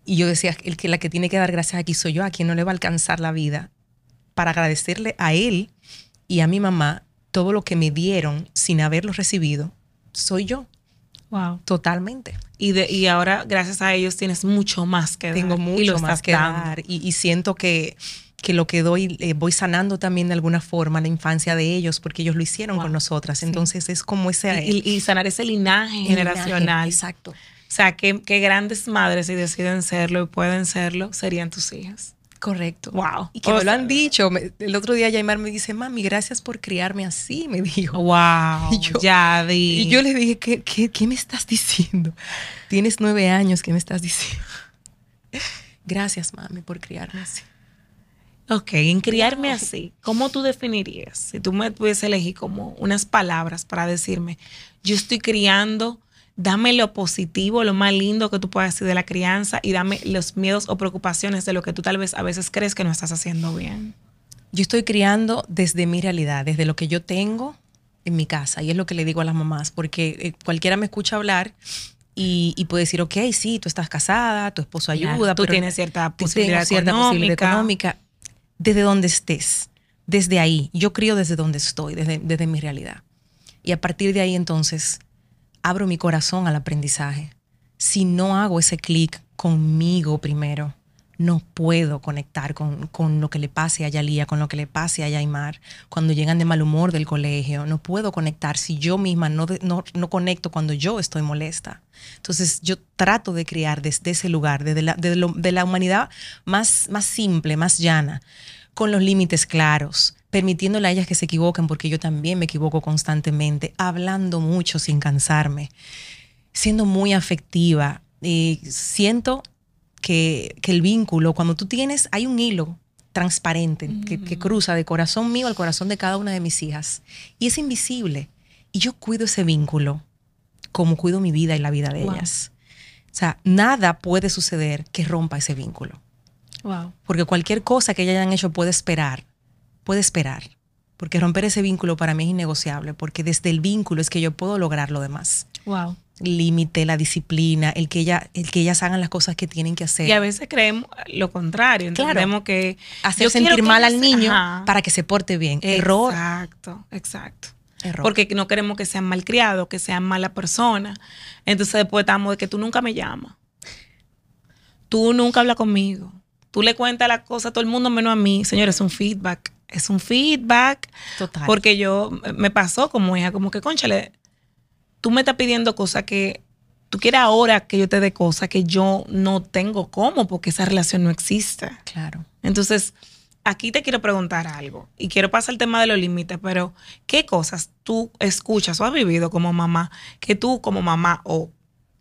Y yo decía, el que la que tiene que dar gracias aquí soy yo, a quien no le va a alcanzar la vida, para agradecerle a él y a mi mamá todo lo que me dieron sin haberlo recibido, soy yo, Wow. totalmente. Y, de, y ahora, gracias a ellos, tienes mucho más que dar. tengo y lo mucho más que dando. dar y, y siento que, que lo que doy eh, voy sanando también de alguna forma la infancia de ellos porque ellos lo hicieron Wow. con nosotras. Entonces es como ese Y, y- y sanar ese linaje el generacional. linaje, Exacto. O sea, qué, qué grandes madres, si deciden serlo y pueden serlo, serían tus hijas. Correcto. Wow. Y que O me lo han dicho. Me- el otro día Yaimar me dice, mami, gracias por criarme así, me dijo. Wow. Y yo- Yadi. Y yo le dije, ¿qué, qué, qué me estás diciendo? Tienes nueve años, ¿qué me estás diciendo? Gracias, mami, por criarme así. Ok, en criarme así, ¿cómo tú definirías? Si tú me pudiese elegir como unas palabras para decirme, yo estoy criando, dame lo positivo, lo más lindo que tú puedas decir de la crianza y dame los miedos o preocupaciones de lo que tú tal vez a veces crees que no estás haciendo bien. Yo estoy criando desde mi realidad, desde lo que yo tengo en mi casa. Y es lo que le digo a las mamás, porque eh, cualquiera me escucha hablar y, y puede decir, ok, sí, tú estás casada, tu esposo ayuda, Claro, tú pero tienes cierta posibilidad cierta posibilidad económica. económica. Desde donde estés, desde ahí. Yo crío desde donde estoy, desde, desde mi realidad. Y a partir de ahí entonces abro mi corazón al aprendizaje. Si no hago ese clic conmigo primero, no puedo conectar con, con lo que le pase a Yalía, con lo que le pase a Yaimar, cuando llegan de mal humor del colegio. No puedo conectar si yo misma no, no, no conecto cuando yo estoy molesta. Entonces yo trato de criar desde ese lugar, desde la, de la humanidad más, más simple, más llana, con los límites claros, permitiéndole a ellas que se equivoquen, porque yo también me equivoco constantemente, hablando mucho sin cansarme, siendo muy afectiva. Eh, siento que, que el vínculo, cuando tú tienes, hay un hilo transparente que, que cruza de corazón mío al corazón de cada una de mis hijas. Y es invisible. Y yo cuido ese vínculo como cuido mi vida y la vida de Wow. ellas. O sea, nada puede suceder que rompa ese vínculo. Wow. Porque cualquier cosa que ellas hayan hecho puede esperar, puede esperar. Porque romper ese vínculo para mí es innegociable, porque desde el vínculo es que yo puedo lograr lo demás. Wow. límite, la disciplina, el que, ella, el que ellas hagan las cosas que tienen que hacer. Y a veces creemos lo contrario. Claro. Entendemos que. Hacer sentir que mal al niño Ajá. para que se porte bien. Error. Exacto, exacto. Error. Porque no queremos que sean malcriados, que sean mala persona. Entonces después estamos de que tú nunca me llamas. Tú nunca hablas conmigo. Tú le cuentas las cosas a todo el mundo menos a mí. Señores, es un feedback. Es un feedback. Total. Porque yo me pasó como hija, como que, conchale, tú me estás pidiendo cosas que tú quieres ahora que yo te dé cosas que yo no tengo cómo, porque esa relación no existe. Claro. Entonces, aquí te quiero preguntar algo y quiero pasar el tema de los límites, pero ¿qué cosas tú escuchas o has vivido como mamá que tú como mamá o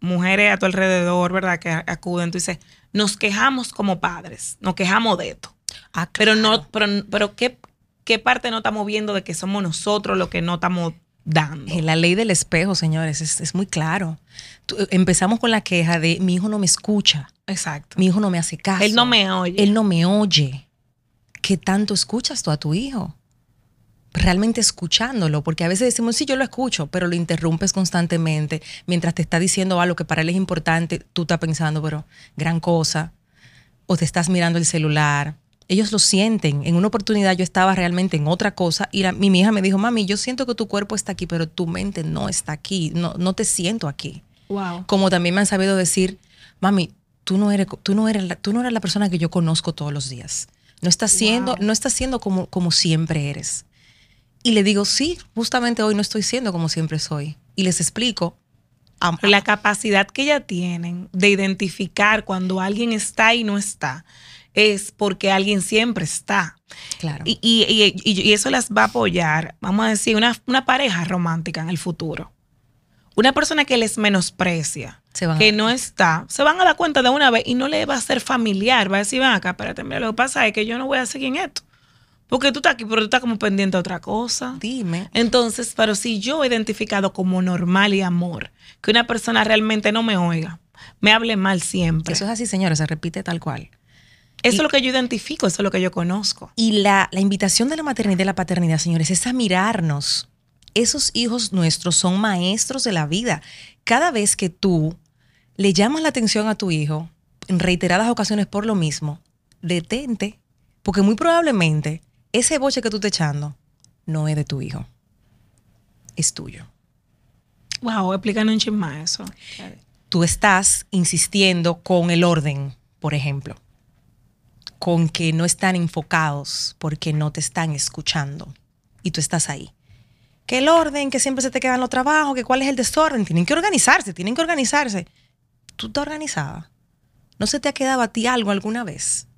mujeres a tu alrededor, ¿verdad? Que acuden, tú dices, nos quejamos como padres, nos quejamos de esto, Ah, pero no, claro. pero, pero ¿qué, ¿qué parte no estamos viendo de que somos nosotros los que no estamos dando? La ley del espejo, señores, es, es muy claro. Tú- eh, empezamos con la queja de mi hijo no me escucha, Exacto. mi hijo no me hace caso. Él no me oye. Él no me oye. ¿Qué tanto escuchas tú a tu hijo? Realmente escuchándolo, porque a veces decimos, sí, yo lo escucho, pero lo interrumpes constantemente mientras te está diciendo algo que para él es importante, tú estás pensando, pero gran cosa, o te estás mirando el celular. Ellos lo sienten. En una oportunidad yo estaba realmente en otra cosa y la- mi hija me dijo, mami, yo siento que tu cuerpo está aquí, pero tu mente no está aquí, no, no te siento aquí Wow. como también me han sabido decir, mami, tú no eres, tú no eres, la, tú no eres la persona que yo conozco todos los días. No estás siendo, Wow. no estás siendo como, como siempre eres. Y le digo, sí, justamente hoy no estoy siendo como siempre soy. Y les explico. la capacidad que ella tienen de identificar cuando alguien está y no está es porque alguien siempre está. claro. Y, y- y- eso las va a apoyar, vamos a decir, una, una pareja romántica en el futuro. Una persona que les menosprecia, que no está, se van a dar cuenta de una vez y no le va a ser familiar. Va a decir, ven acá, espérate, mira, lo que pasa es que yo no voy a seguir en esto. Porque tú estás aquí, pero tú estás como pendiente a otra cosa. Dime. Entonces, pero si yo he identificado como normal y amor que una persona realmente no me oiga, me hable mal siempre. Eso es así, señores, se repite tal cual. Es lo que yo identifico, eso es lo que yo conozco. Y la, la invitación de la maternidad y la paternidad, señores, es a mirarnos. Esos hijos nuestros son maestros de la vida. Cada vez que tú le llamas la atención a tu hijo, en reiteradas ocasiones por lo mismo, detente, porque muy probablemente ese boche que tú estás echando no es de tu hijo, es tuyo. Wow, explícanos un chisme eso. Tú estás insistiendo con el orden, por ejemplo, con que no están enfocados porque no te están escuchando y tú estás ahí. Que el orden, que siempre se te quedan los trabajos, que cuál es el desorden, tienen que organizarse, tienen que organizarse. Tú estás organizada. ¿No se te ha quedado a ti algo alguna vez?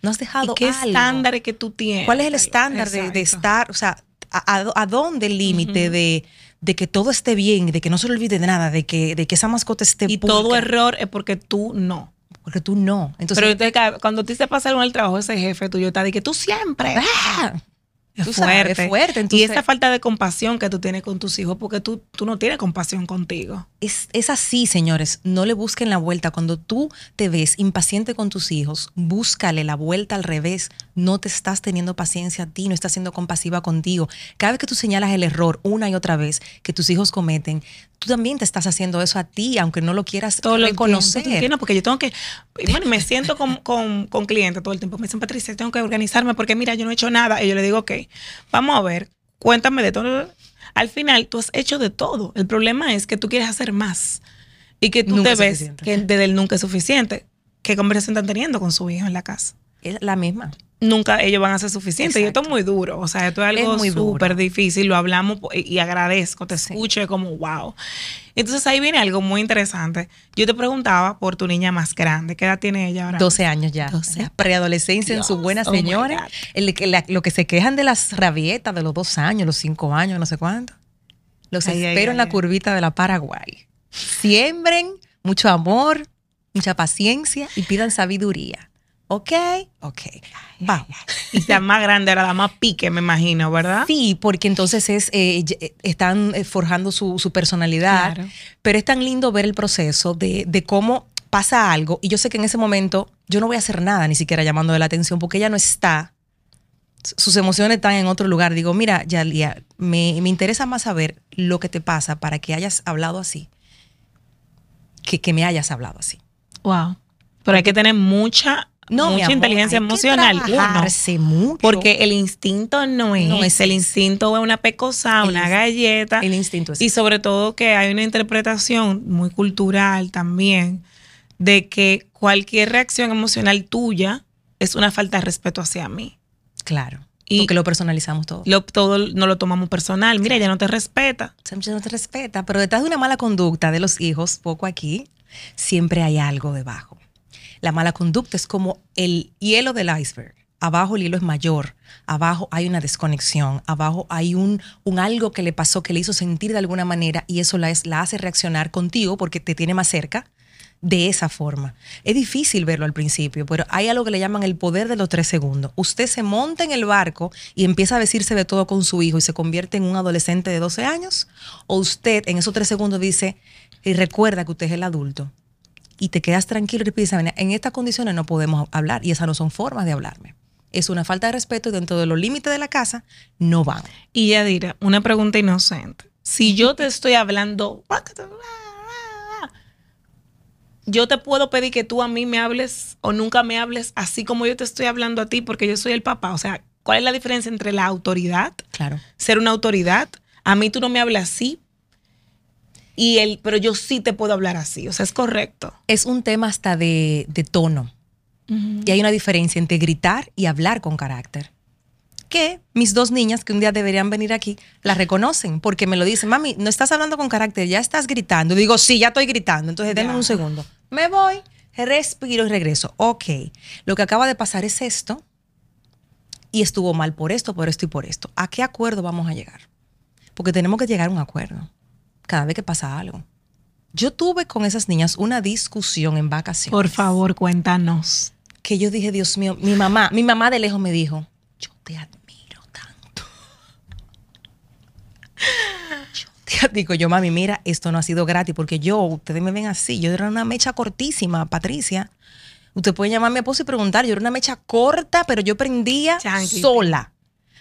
¿No has dejado ¿Y qué algo? estándares que tú tienes? ¿Cuál es el estándar de, estar, o sea, a, a- a dónde el límite de, de que todo esté bien, de que no se le olvide de nada, de que, de que esa mascota esté Y todo error es porque tú no. Porque tú no. Entonces, Pero entonces, cuando te pasa algo en el trabajo, ese jefe tuyo está de que tú siempre. ¡ah! Es sabes, fuerte. es fuerte, y esa falta de compasión que tú tienes con tus hijos, porque tú, tú no tienes compasión contigo. es, es así, señores. No le busquen la vuelta. Cuando tú te ves impaciente con tus hijos, búscale la vuelta al revés. No te estás teniendo paciencia a ti, no estás siendo compasiva contigo. Cada vez que tú señalas el error una y otra vez que tus hijos cometen, tú también te estás haciendo eso a ti, aunque no lo quieras todo lo reconocer. tiempo, ¿tú entiendes? Porque yo tengo que, bueno, me siento con, con, con clientes todo el tiempo. Me dicen, Patricia, tengo que organizarme porque mira, yo no he hecho nada. Y yo le digo, ok, vamos a ver, cuéntame de todo. Al final, tú has hecho de todo. El problema es que tú quieres hacer más y que tú Nunca te es ves suficiente. que desde el nunca es suficiente. ¿Qué conversación están teniendo con su hijo en la casa? Es la misma. Nunca ellos van a ser suficientes. Y esto es muy duro. O sea, esto es algo súper difícil. Lo hablamos y agradezco, te Sí. escucho como wow. Entonces ahí viene algo muy interesante. Yo te preguntaba por tu niña más grande. ¿Qué edad tiene ella ahora? 12 años ya. 12. La preadolescencia en su buena oh señora. El la- lo que se quejan de las rabietas de los dos años, los cinco años, no sé cuánto. Los Ay, ay, espero en ay, la curvita de la Paraguay. Siembren mucho amor, mucha paciencia y pidan sabiduría. ¿Ok? Ok. Vamos. Y la más grande era la más pique, me imagino, ¿verdad? Sí, porque entonces es, eh, eh, están eh, forjando su, su personalidad, Claro. pero es tan lindo ver el proceso de, de cómo pasa algo y yo sé que en ese momento yo no voy a hacer nada ni siquiera llamando la atención porque ella no está, sus emociones están en otro lugar. Digo, mira, Yalia, me, me interesa más saber lo que te pasa para que hayas hablado así. que, que me hayas hablado así. Wow. Pero hay que tener mucha, No, mucha inteligencia emocional. uno. mucho. Porque el instinto no es. No es el instinto es una pecosa, El una galleta. el instinto es Y sobre todo que hay una interpretación muy cultural también de que cualquier reacción emocional tuya es una falta de respeto hacia mí. claro. Y- porque lo personalizamos todo. Lo, todo no lo tomamos personal. Mira, ella no te respeta. Siempre no te respeta, pero detrás de una mala conducta de los hijos, poco aquí, siempre hay algo debajo. La mala conducta es como el hielo del iceberg. Abajo el hielo es mayor, abajo hay una desconexión, abajo hay un, un algo que le pasó que le hizo sentir de alguna manera y eso la, es- la hace reaccionar contigo porque te tiene más cerca de esa forma. Es difícil verlo al principio, pero hay algo que le llaman el poder de los tres segundos. Usted se monta en el barco y empieza a decirse de todo con su hijo y se convierte en un adolescente de 12 años, o usted en esos tres segundos dice y recuerda que usted es el adulto y te quedas tranquilo y piensas, "Mira, en estas condiciones no podemos hablar y esas no son formas de hablarme. Es una falta de respeto y dentro de los límites de la casa no van. Y ella dirá, una pregunta inocente. Si yo te estoy hablando, yo te puedo pedir que tú a mí me hables o nunca me hables así como yo te estoy hablando a ti porque yo soy el papá. O sea, ¿cuál es la diferencia entre la autoridad, Claro. ser una autoridad? A mí tú no me hablas así y el, pero yo sí te puedo hablar así. O sea, es correcto. Es un tema hasta de, de tono. Y hay una diferencia entre gritar y hablar con carácter. Que mis dos niñas, que un día deberían venir aquí, la reconocen porque me lo dicen, mami, no estás hablando con carácter, ya estás gritando. Y digo, sí, ya estoy gritando. Entonces, denme Ya. un segundo. Me voy, respiro y regreso. Ok, lo que acaba de pasar es esto y estuvo mal por esto, por esto y por esto. ¿A qué acuerdo vamos a llegar? Porque tenemos que llegar a un acuerdo cada vez que pasa algo. Yo tuve con esas niñas una discusión en vacaciones Por favor, cuéntanos. que yo dije, Dios mío, mi mamá, mi mamá de lejos me dijo, yo te admiro tanto. Yo te digo yo, mami, mira, esto no ha sido gratis porque yo, ustedes me ven así, yo era una mecha cortísima, Patricia. Usted puede llamar a mi esposo y preguntar, yo era una mecha corta, pero yo prendía sola.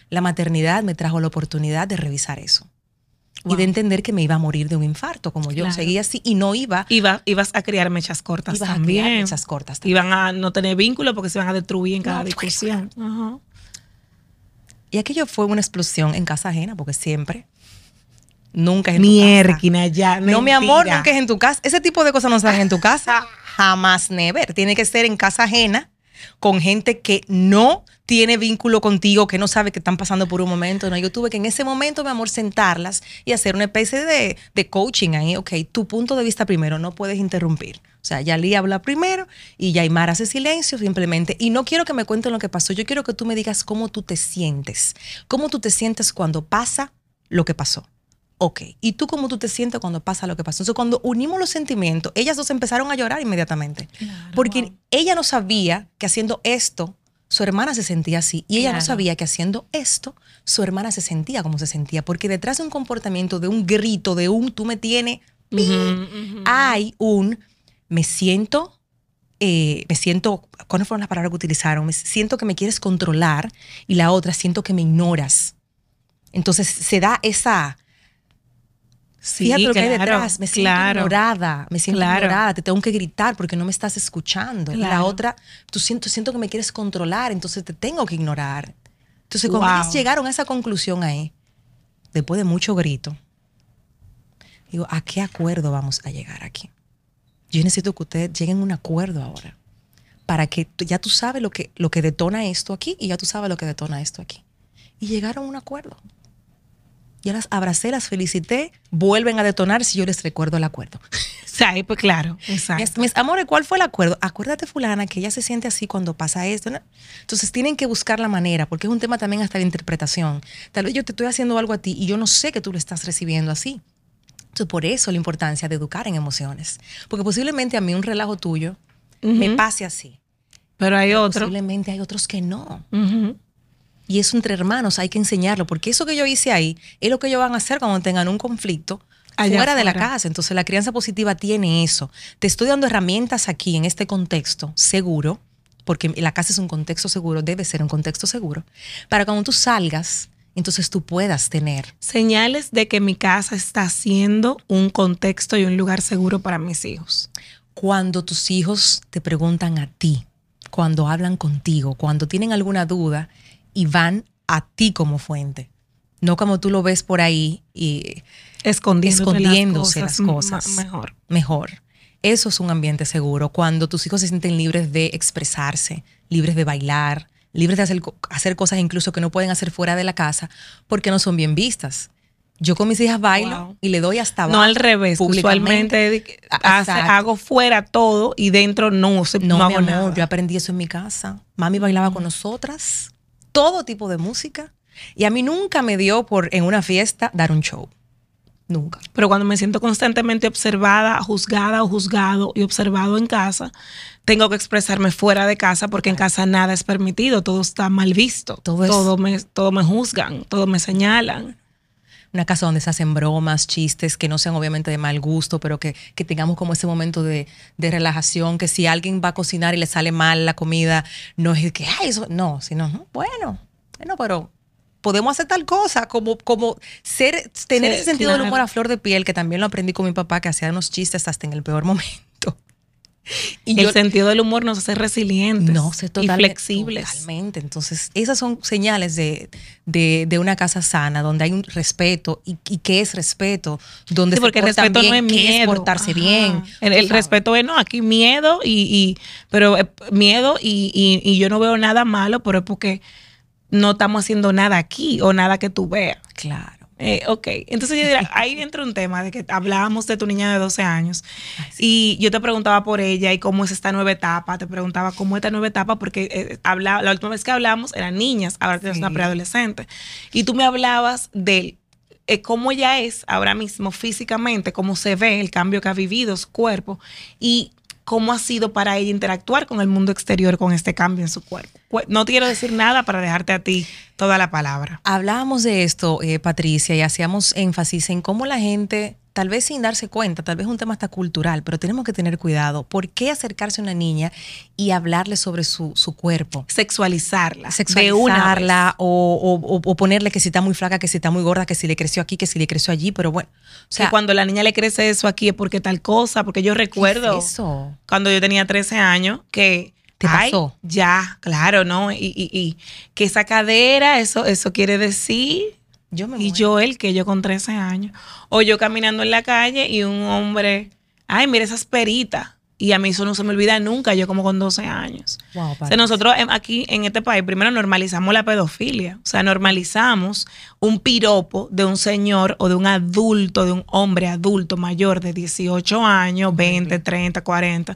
La maternidad me trajo la oportunidad de revisar eso. Y de entender que me iba a morir de un infarto, como yo Claro. seguía así y no iba, Iba, ibas a criar mechas cortas ibas a también. criar mechas cortas. también. Iban a no tener vínculo porque se van a destruir en cada No, discusión. Ajá. Y aquello fue una explosión en casa ajena, porque siempre, nunca es en tu casa. Ya. No, mi amor, mentira. nunca es en tu casa. Ese tipo de cosas no se dan en tu casa. Jamás, never. Tiene que ser en casa ajena, con gente que no tiene vínculo contigo, que no sabe que están pasando por un momento. No, yo tuve que en ese momento, mi amor, sentarlas y hacer una especie de, coaching ahí. Ok, tu punto de vista primero, no puedes interrumpir. O sea, Yali habla primero y Yaimar hace silencio simplemente. Y no quiero que me cuenten lo que pasó, yo quiero que tú me digas cómo tú te sientes. Cómo tú te sientes cuando pasa lo que pasó. Ok, ¿y tú cómo tú te sientes cuando pasa lo que pasó? Entonces, cuando unimos los sentimientos, ellas dos empezaron a llorar inmediatamente. porque wow. ella no sabía que haciendo esto, su hermana se sentía así. Y ella no Claro. sabía que haciendo esto, su hermana se sentía como se sentía. Porque detrás de un comportamiento, de un grito, de un tú me tienes, hay un me siento, eh, me siento, ¿cuáles fueron las palabras que utilizaron? Me siento que me quieres controlar y la otra, siento que me ignoras. Entonces se da esa, Sí, fíjate lo que hay detrás, me siento claro. ignorada, me siento Claro. ignorada, te tengo que gritar porque no me estás escuchando. La otra, tú siento, siento que me quieres controlar, entonces te tengo que ignorar. Entonces cuando Wow. ellas llegaron a esa conclusión ahí, después de mucho grito, digo, ¿a qué acuerdo vamos a llegar aquí? Yo necesito que ustedes lleguen a un acuerdo ahora. Para que ya tú sabes lo que, lo que detona esto aquí y ya tú sabes lo que detona esto aquí. Y llegaron a un acuerdo. Ya las abracé, las felicité, vuelven a detonar si yo les recuerdo el acuerdo. Sí, pues claro, exacto. Mis, mis amores, ¿cuál fue el acuerdo? Acuérdate, fulana, que ella se siente así cuando pasa esto. ¿no? Entonces tienen que buscar la manera, porque es un tema también hasta de interpretación. Tal vez yo te estoy haciendo algo a ti y yo no sé que tú lo estás recibiendo así. Entonces, por eso la importancia de educar en emociones. Porque posiblemente a mí un relajo tuyo me Ujú. pase así. Pero hay otro. Posiblemente hay otros que no. Ujú. Y eso entre hermanos hay que enseñarlo, porque eso que yo hice ahí es lo que ellos van a hacer cuando tengan un conflicto Allá fuera de la casa. Entonces la crianza positiva tiene eso. Te estoy dando herramientas aquí en este contexto seguro, porque la casa es un contexto seguro, debe ser un contexto seguro, para cuando tú salgas entonces tú puedas tener. Señales de que mi casa está siendo un contexto y un lugar seguro para mis hijos. Cuando tus hijos te preguntan a ti, cuando hablan contigo, cuando tienen alguna duda y van a ti como fuente, no como tú lo ves por ahí y escondiéndose las cosas. Mejor. Mejor. Eso es un ambiente seguro, cuando tus hijos se sienten libres de expresarse, libres de bailar, libres de hacer, hacer cosas incluso que no pueden hacer fuera de la casa porque no son bien vistas. Yo con mis hijas bailo y le doy hasta abajo. No al revés. Usualmente hago fuera todo y dentro no, se, no, mi amor, Yo aprendí eso en mi casa. Mami bailaba con nosotras, todo tipo de música. Y a mí nunca me dio por en una fiesta dar un show. Nunca. Pero cuando me siento constantemente observada, juzgada o juzgado y observado en casa, tengo que expresarme fuera de casa porque en casa nada es permitido, todo está mal visto, todo, me, todo me juzgan, todo me señalan. Una casa donde se hacen bromas, chistes, que no sean obviamente de mal gusto, pero que, tengamos como ese momento de, relajación, que si alguien va a cocinar y le sale mal la comida, no es que, ay, eso, no, sino, bueno, bueno, pero podemos hacer tal cosa, como, como ser, tener ese sentido del humor a flor de piel, que también lo aprendí con mi papá, que hacía unos chistes hasta en el peor momento. Y el sentido del humor nos hace resilientes no, y flexibles. Totalmente. Entonces, esas son señales de, una casa sana, donde hay un respeto. ¿Y, qué es respeto? Donde porque el respeto no es miedo. portarse bien. El, respeto es, no, aquí miedo, y, pero eh, miedo y, y yo no veo nada malo, pero es porque no estamos haciendo nada aquí o nada que tú veas. Claro. Eh, ok, entonces yo diría, ahí entra un tema de que hablábamos de tu niña de 12 años. Y yo te preguntaba por ella y cómo es esta nueva etapa, te preguntaba cómo es esta nueva etapa porque eh, la última vez que hablamos eran niñas, ahora tienes una preadolescente. Y tú me hablabas de eh, cómo ella es ahora mismo físicamente, cómo se ve, el cambio que ha vivido su cuerpo. Y cómo ha sido para ella interactuar con el mundo exterior con este cambio en su cuerpo. No quiero decir nada para dejarte a ti toda la palabra. Hablábamos de esto, eh, Patricia, y hacíamos énfasis en cómo la gente tal vez sin darse cuenta, tal vez un tema hasta cultural, pero tenemos que tener cuidado. ¿Por qué acercarse a una niña y hablarle sobre su, cuerpo? Sexualizarla. Sexualizarla o, o, ponerle que si está muy flaca, que si está muy gorda, que si le creció aquí, que si le creció allí, pero bueno. O sea, que cuando la niña le crece eso aquí es porque tal cosa, porque yo recuerdo eso? cuando yo tenía 13 años que... ¿Te pasó? ya, claro, ¿no? Y, y, y que esa cadera, eso, eso quiere decir y yo él, que yo con 13 años. O yo caminando en la calle y un hombre, ay, mira esas peritas. Y a mí eso no se me olvida nunca, yo como con 12 años. o sea, nosotros aquí en este país primero normalizamos la pedofilia. O sea, normalizamos un piropo de un señor o de un adulto, de un hombre adulto mayor de 18 años, 20, 30, 40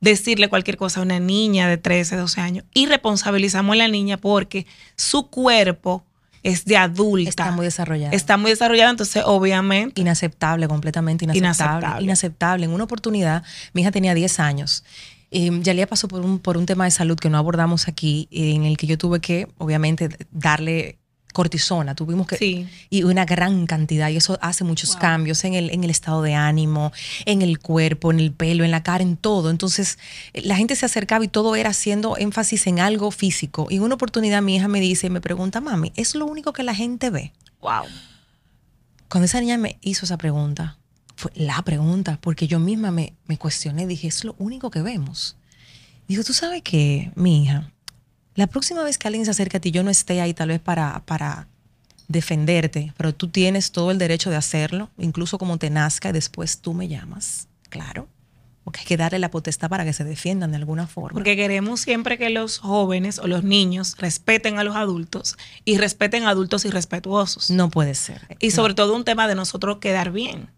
decirle cualquier cosa a una niña de 13, 12 años. Y responsabilizamos a la niña porque su cuerpo es de adulta. Está muy desarrollada. Está muy desarrollada, entonces obviamente... Inaceptable, completamente inaceptable. Inaceptable. En una oportunidad, mi hija tenía 10 años. Eh, Yalía pasó por un, por un tema de salud que no abordamos aquí, en el que yo tuve que, obviamente, darle cortisona, tuvimos que... Y una gran cantidad, y eso hace muchos cambios en el, en el estado de ánimo, en el cuerpo, en el pelo, en la cara, en todo. Entonces, la gente se acercaba y todo era haciendo énfasis en algo físico. Y en una oportunidad mi hija me dice, me pregunta, mami, ¿es lo único que la gente ve? Wow. Cuando esa niña me hizo esa pregunta, fue la pregunta, porque yo misma me, me cuestioné, dije, es lo único que vemos. Dijo, tú sabes que, mi hija, la próxima vez que alguien se acerque a ti, yo no esté ahí tal vez para, para defenderte, pero tú tienes todo el derecho de hacerlo, incluso como te nazca y después tú me llamas, claro. Porque hay que darle la potestad para que se defiendan de alguna forma. Porque queremos siempre que los jóvenes o los niños respeten a los adultos y respeten a adultos irrespetuosos. No puede ser. Y sobre todo un tema de nosotros quedar bien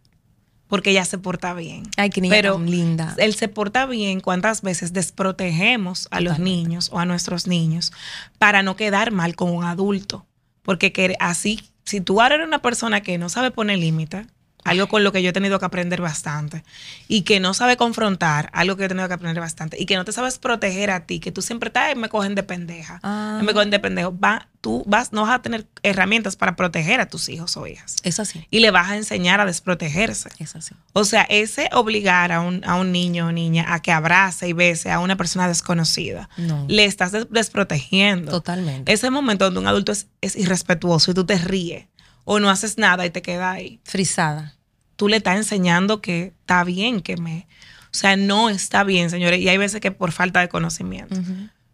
porque ella se porta bien. Ay, qué niña Pero linda. Él se porta bien cuántas veces desprotegemos a los niños o a nuestros niños para no quedar mal con un adulto. Porque así, si tú eres una persona que no sabe poner límite, algo con lo que yo he tenido que aprender bastante, y que no sabe confrontar, algo que he tenido que aprender bastante, y que no te sabes proteger a ti, que tú siempre estás, me cogen de pendeja, Ah. me cogen de pendejo, va, tú vas, no vas a tener herramientas para proteger a tus hijos o hijas, Es así. y le vas a enseñar a desprotegerse. Es así. O sea, ese obligar a un, a un niño o niña a que abrace y bese a una persona desconocida, No. le estás des- desprotegiendo. Totalmente. Ese momento donde un adulto es, es irrespetuoso y tú te ríes o no haces nada y te quedas ahí, Frisada. tú le estás enseñando que está bien que me... O sea, no está bien, señores. Y hay veces que por falta de conocimiento.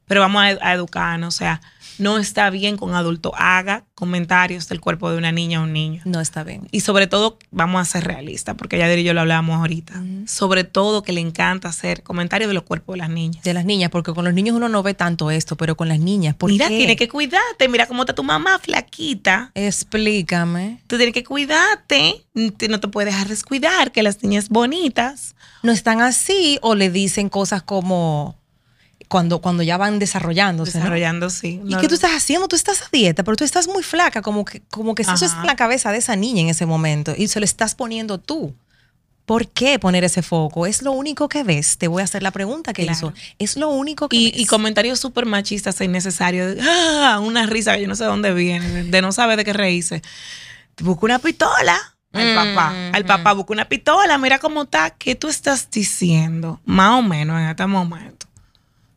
Pero vamos a, a educarnos. O sea, no está bien que un adulto haga comentarios del cuerpo de una niña o un niño. No está bien. Y sobre todo, vamos a ser realistas, porque ya y yo lo hablábamos ahorita. Sobre todo que le encanta hacer comentarios de los cuerpos de las niñas. De las niñas, porque con los niños uno no ve tanto esto, pero con las niñas, ¿por Mira, qué? tienes que cuidarte. Mira cómo está tu mamá flaquita. Explícame. Tú tienes que cuidarte. Te- No te puedes dejar descuidar, que las niñas bonitas. No están así o le dicen cosas como cuando, cuando ya van desarrollándose. ¿no? Desarrollando, sí. ¿Y No- qué tú estás haciendo? Tú estás a dieta, pero tú estás muy flaca, como que, como que eso es Ajá. en la cabeza de esa niña en ese momento y se lo estás poniendo tú. ¿Por qué poner ese foco? ¿Es lo único que ves? Te voy a hacer la pregunta que Claro. hizo. ¿Es lo único que Y, ves? y comentarios súper machistas e innecesarios. Ah, una risa que yo no sé de dónde viene, de no saber de qué reírse. Busca una pistola al Mm, papá. Al papá busca una pistola. Mira cómo está. ¿Qué tú estás diciendo? Más o menos en este momento.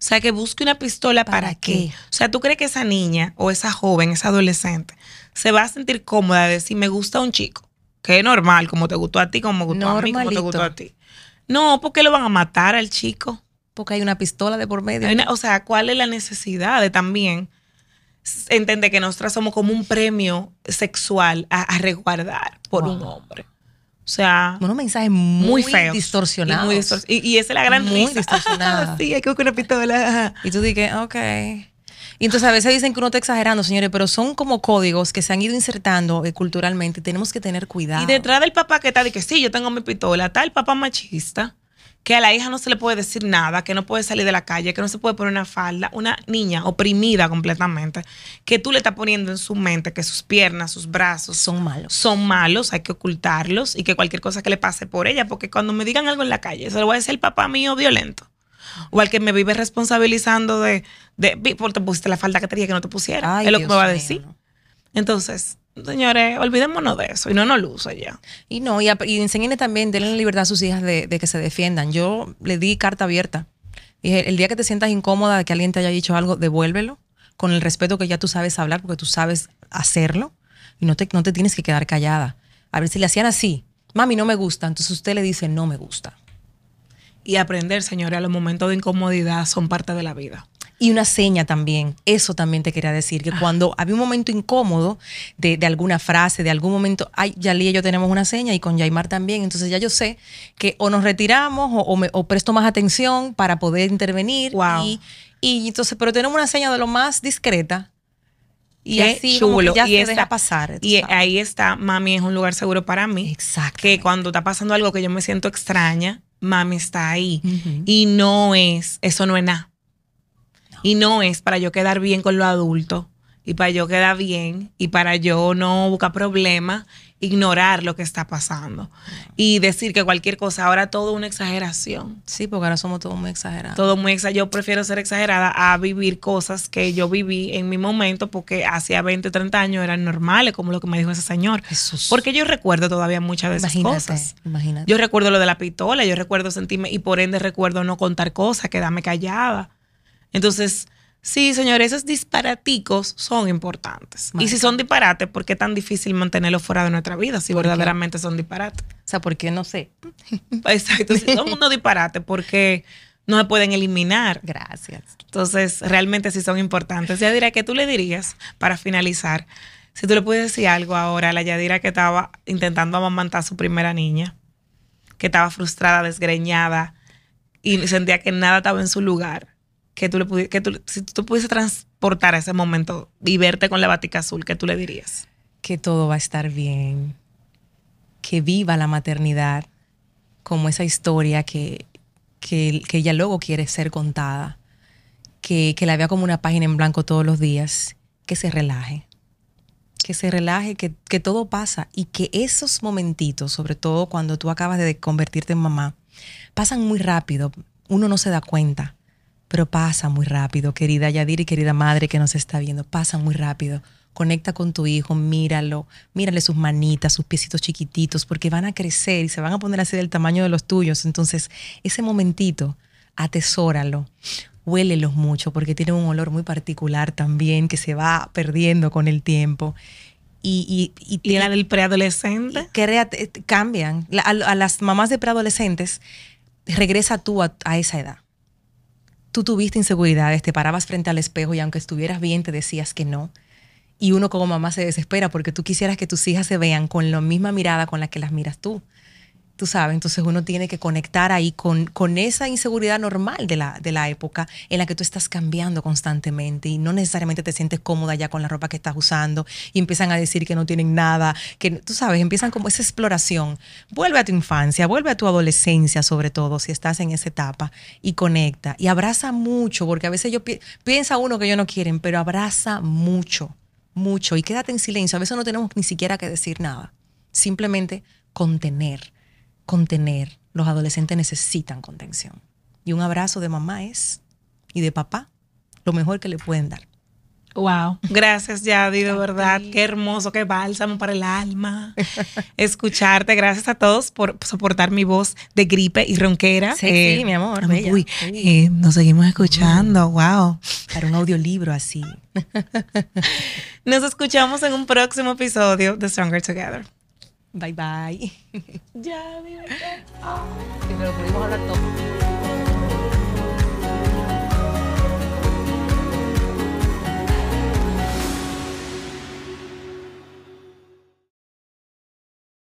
O sea, que busque una pistola para, ¿Para qué? qué? O sea, ¿tú crees que esa niña o esa joven, esa adolescente, se va a sentir cómoda de decir, me gusta un chico? Que es normal, como te gustó a ti, como me gustó a mí, como te gustó a ti. No, porque lo van a matar al chico. Porque hay una pistola de por medio. Una- o sea, ¿cuál es la necesidad de también entender que nosotras somos como un premio sexual a, a resguardar por un hombre? O sea, Unos mensajes muy, muy feo. distorsionados. Y, muy distor- y- y esa es la gran Muy risa. distorsionada. sí, hay que buscar una pistola. Y tú dices, ok. Y entonces a veces dicen que uno está exagerando, señores, pero son como códigos que se han ido insertando eh, culturalmente y tenemos que tener cuidado. Y detrás del papá que está de que sí, yo tengo mi pistola, está el papá machista, que a la hija no se le puede decir nada, que no puede salir de la calle, que no se puede poner una falda, una niña oprimida completamente, que tú le estás poniendo en su mente que sus piernas, sus brazos son malos. son malos, hay que ocultarlos y que cualquier cosa que le pase por ella, porque cuando me digan algo en la calle, se lo voy a decir al papá mío violento. O al que me vive responsabilizando de, de "Vi, por te pusiste la falda que te dije que no te pusiera. Ay, es lo que me va a mío, decir. no. Entonces, señores, olvidémonos de eso y no nos lo uso ya. Y no, y, y enséñenle también, denle la libertad a sus hijas de, de que se defiendan. Yo le di carta abierta. Dije, el día que te sientas incómoda de que alguien te haya dicho algo, devuélvelo con el respeto que ya tú sabes hablar, porque tú sabes hacerlo y no te, no te tienes que quedar callada. A ver si le hacían así, mami, no me gusta, entonces usted le dice, no me gusta. Y aprender, señores, a los momentos de incomodidad son parte de la vida. Y una seña también, eso también te quería decir, que cuando había un momento incómodo de, de alguna frase, de algún momento, ay, Yalí y yo tenemos una seña y con Yaimar también, entonces ya yo sé que o nos retiramos o, o me- o presto más atención para poder intervenir. Wow. Y, y entonces, pero tenemos una seña de lo más discreta y Qué así chulo. ya Y se esta- deja pasar. Y sabes. ahí está, mami es un lugar seguro para mí. Exacto. que cuando está pasando algo que yo me siento extraña, mami está ahí. Ujú. Y no es, eso no es nada. Y no es para yo quedar bien con los adultos y para yo quedar bien y para yo no buscar problemas, ignorar lo que está pasando y decir que cualquier cosa, ahora todo una exageración. Sí, porque ahora somos todos muy exagerados. Todo muy exa yo prefiero ser exagerada a vivir cosas que yo viví en mi momento porque hacía 20, 30 años eran normales, como lo que me dijo ese señor. Jesús. Porque yo recuerdo todavía muchas de esas imagínate, cosas. imagínate. Yo recuerdo lo de la pistola, yo recuerdo sentirme y por ende recuerdo no contar cosas, quedarme callada. Entonces, sí, señores, esos disparaticos son importantes. Y si son disparates, ¿por qué es tan difícil mantenerlos fuera de nuestra vida si ¿Por qué? verdaderamente son disparates? o sea, porque no sé. Exacto, si son unos disparates, porque no se pueden eliminar. Gracias. Entonces, realmente sí son importantes. Yadira, ¿qué tú le dirías para finalizar? Si tú le puedes decir algo ahora a la Yadira que estaba intentando amamantar a su primera niña, que estaba frustrada, desgreñada y sentía que nada estaba en su lugar, que tú le que tú, si tú pudiese transportar a ese momento y verte con la batica azul, ¿qué tú le dirías? que todo va a estar bien, que viva la maternidad como esa historia que, que, que ella luego quiere ser contada, que, que la vea como una página en blanco todos los días, que se relaje, que se relaje, que, que todo pasa y que esos momentitos, sobre todo cuando tú acabas de convertirte en mamá, pasan muy rápido. Uno no se da cuenta, pero pasa muy rápido, querida Yadir y querida madre que nos está viendo, pasa muy rápido. Conecta con tu hijo, míralo, mírale sus manitas, sus piecitos chiquititos, porque van a crecer y se van a poner así del tamaño de los tuyos. Entonces, ese momentito, atesóralo huélelos mucho porque tienen un olor muy particular también que se va perdiendo con el tiempo. Y, y, y, la del preadolescente. Cambian. a, las mamás de preadolescentes, regresa tú a, a, esa edad. Tú tuviste inseguridades, te parabas frente al espejo y aunque estuvieras bien te decías que no. Y uno como mamá se desespera porque tú quisieras que tus hijas se vean con la misma mirada con la que las miras tú tú sabes, entonces uno tiene que conectar ahí con, con esa inseguridad normal de la, de la época en la que tú estás cambiando constantemente y no necesariamente te sientes cómoda ya con la ropa que estás usando y empiezan a decir que no tienen nada, que tú sabes, empiezan como esa exploración. Vuelve a tu infancia, vuelve a tu adolescencia sobre todo, si estás en esa etapa y conecta y abraza mucho, porque a veces yo piensa uno que ellos no quieren, pero abraza mucho, mucho y quédate en silencio. A veces no tenemos ni siquiera que decir nada, simplemente contener contener. Los adolescentes necesitan contención. Y un abrazo de mamá es, y de papá, lo mejor que le pueden dar. Wow, gracias Yadi, de verdad, qué hermoso, qué bálsamo para el alma. Escucharte, gracias a todos por soportar mi voz de gripe y ronquera. Sí, eh, mi amor. Uy, eh, nos seguimos escuchando, wow. Para un audiolibro así. Nos escuchamos en un próximo episodio de Stronger Together. Bye bye. Ya, mira. Que me lo pudimos hablar todo.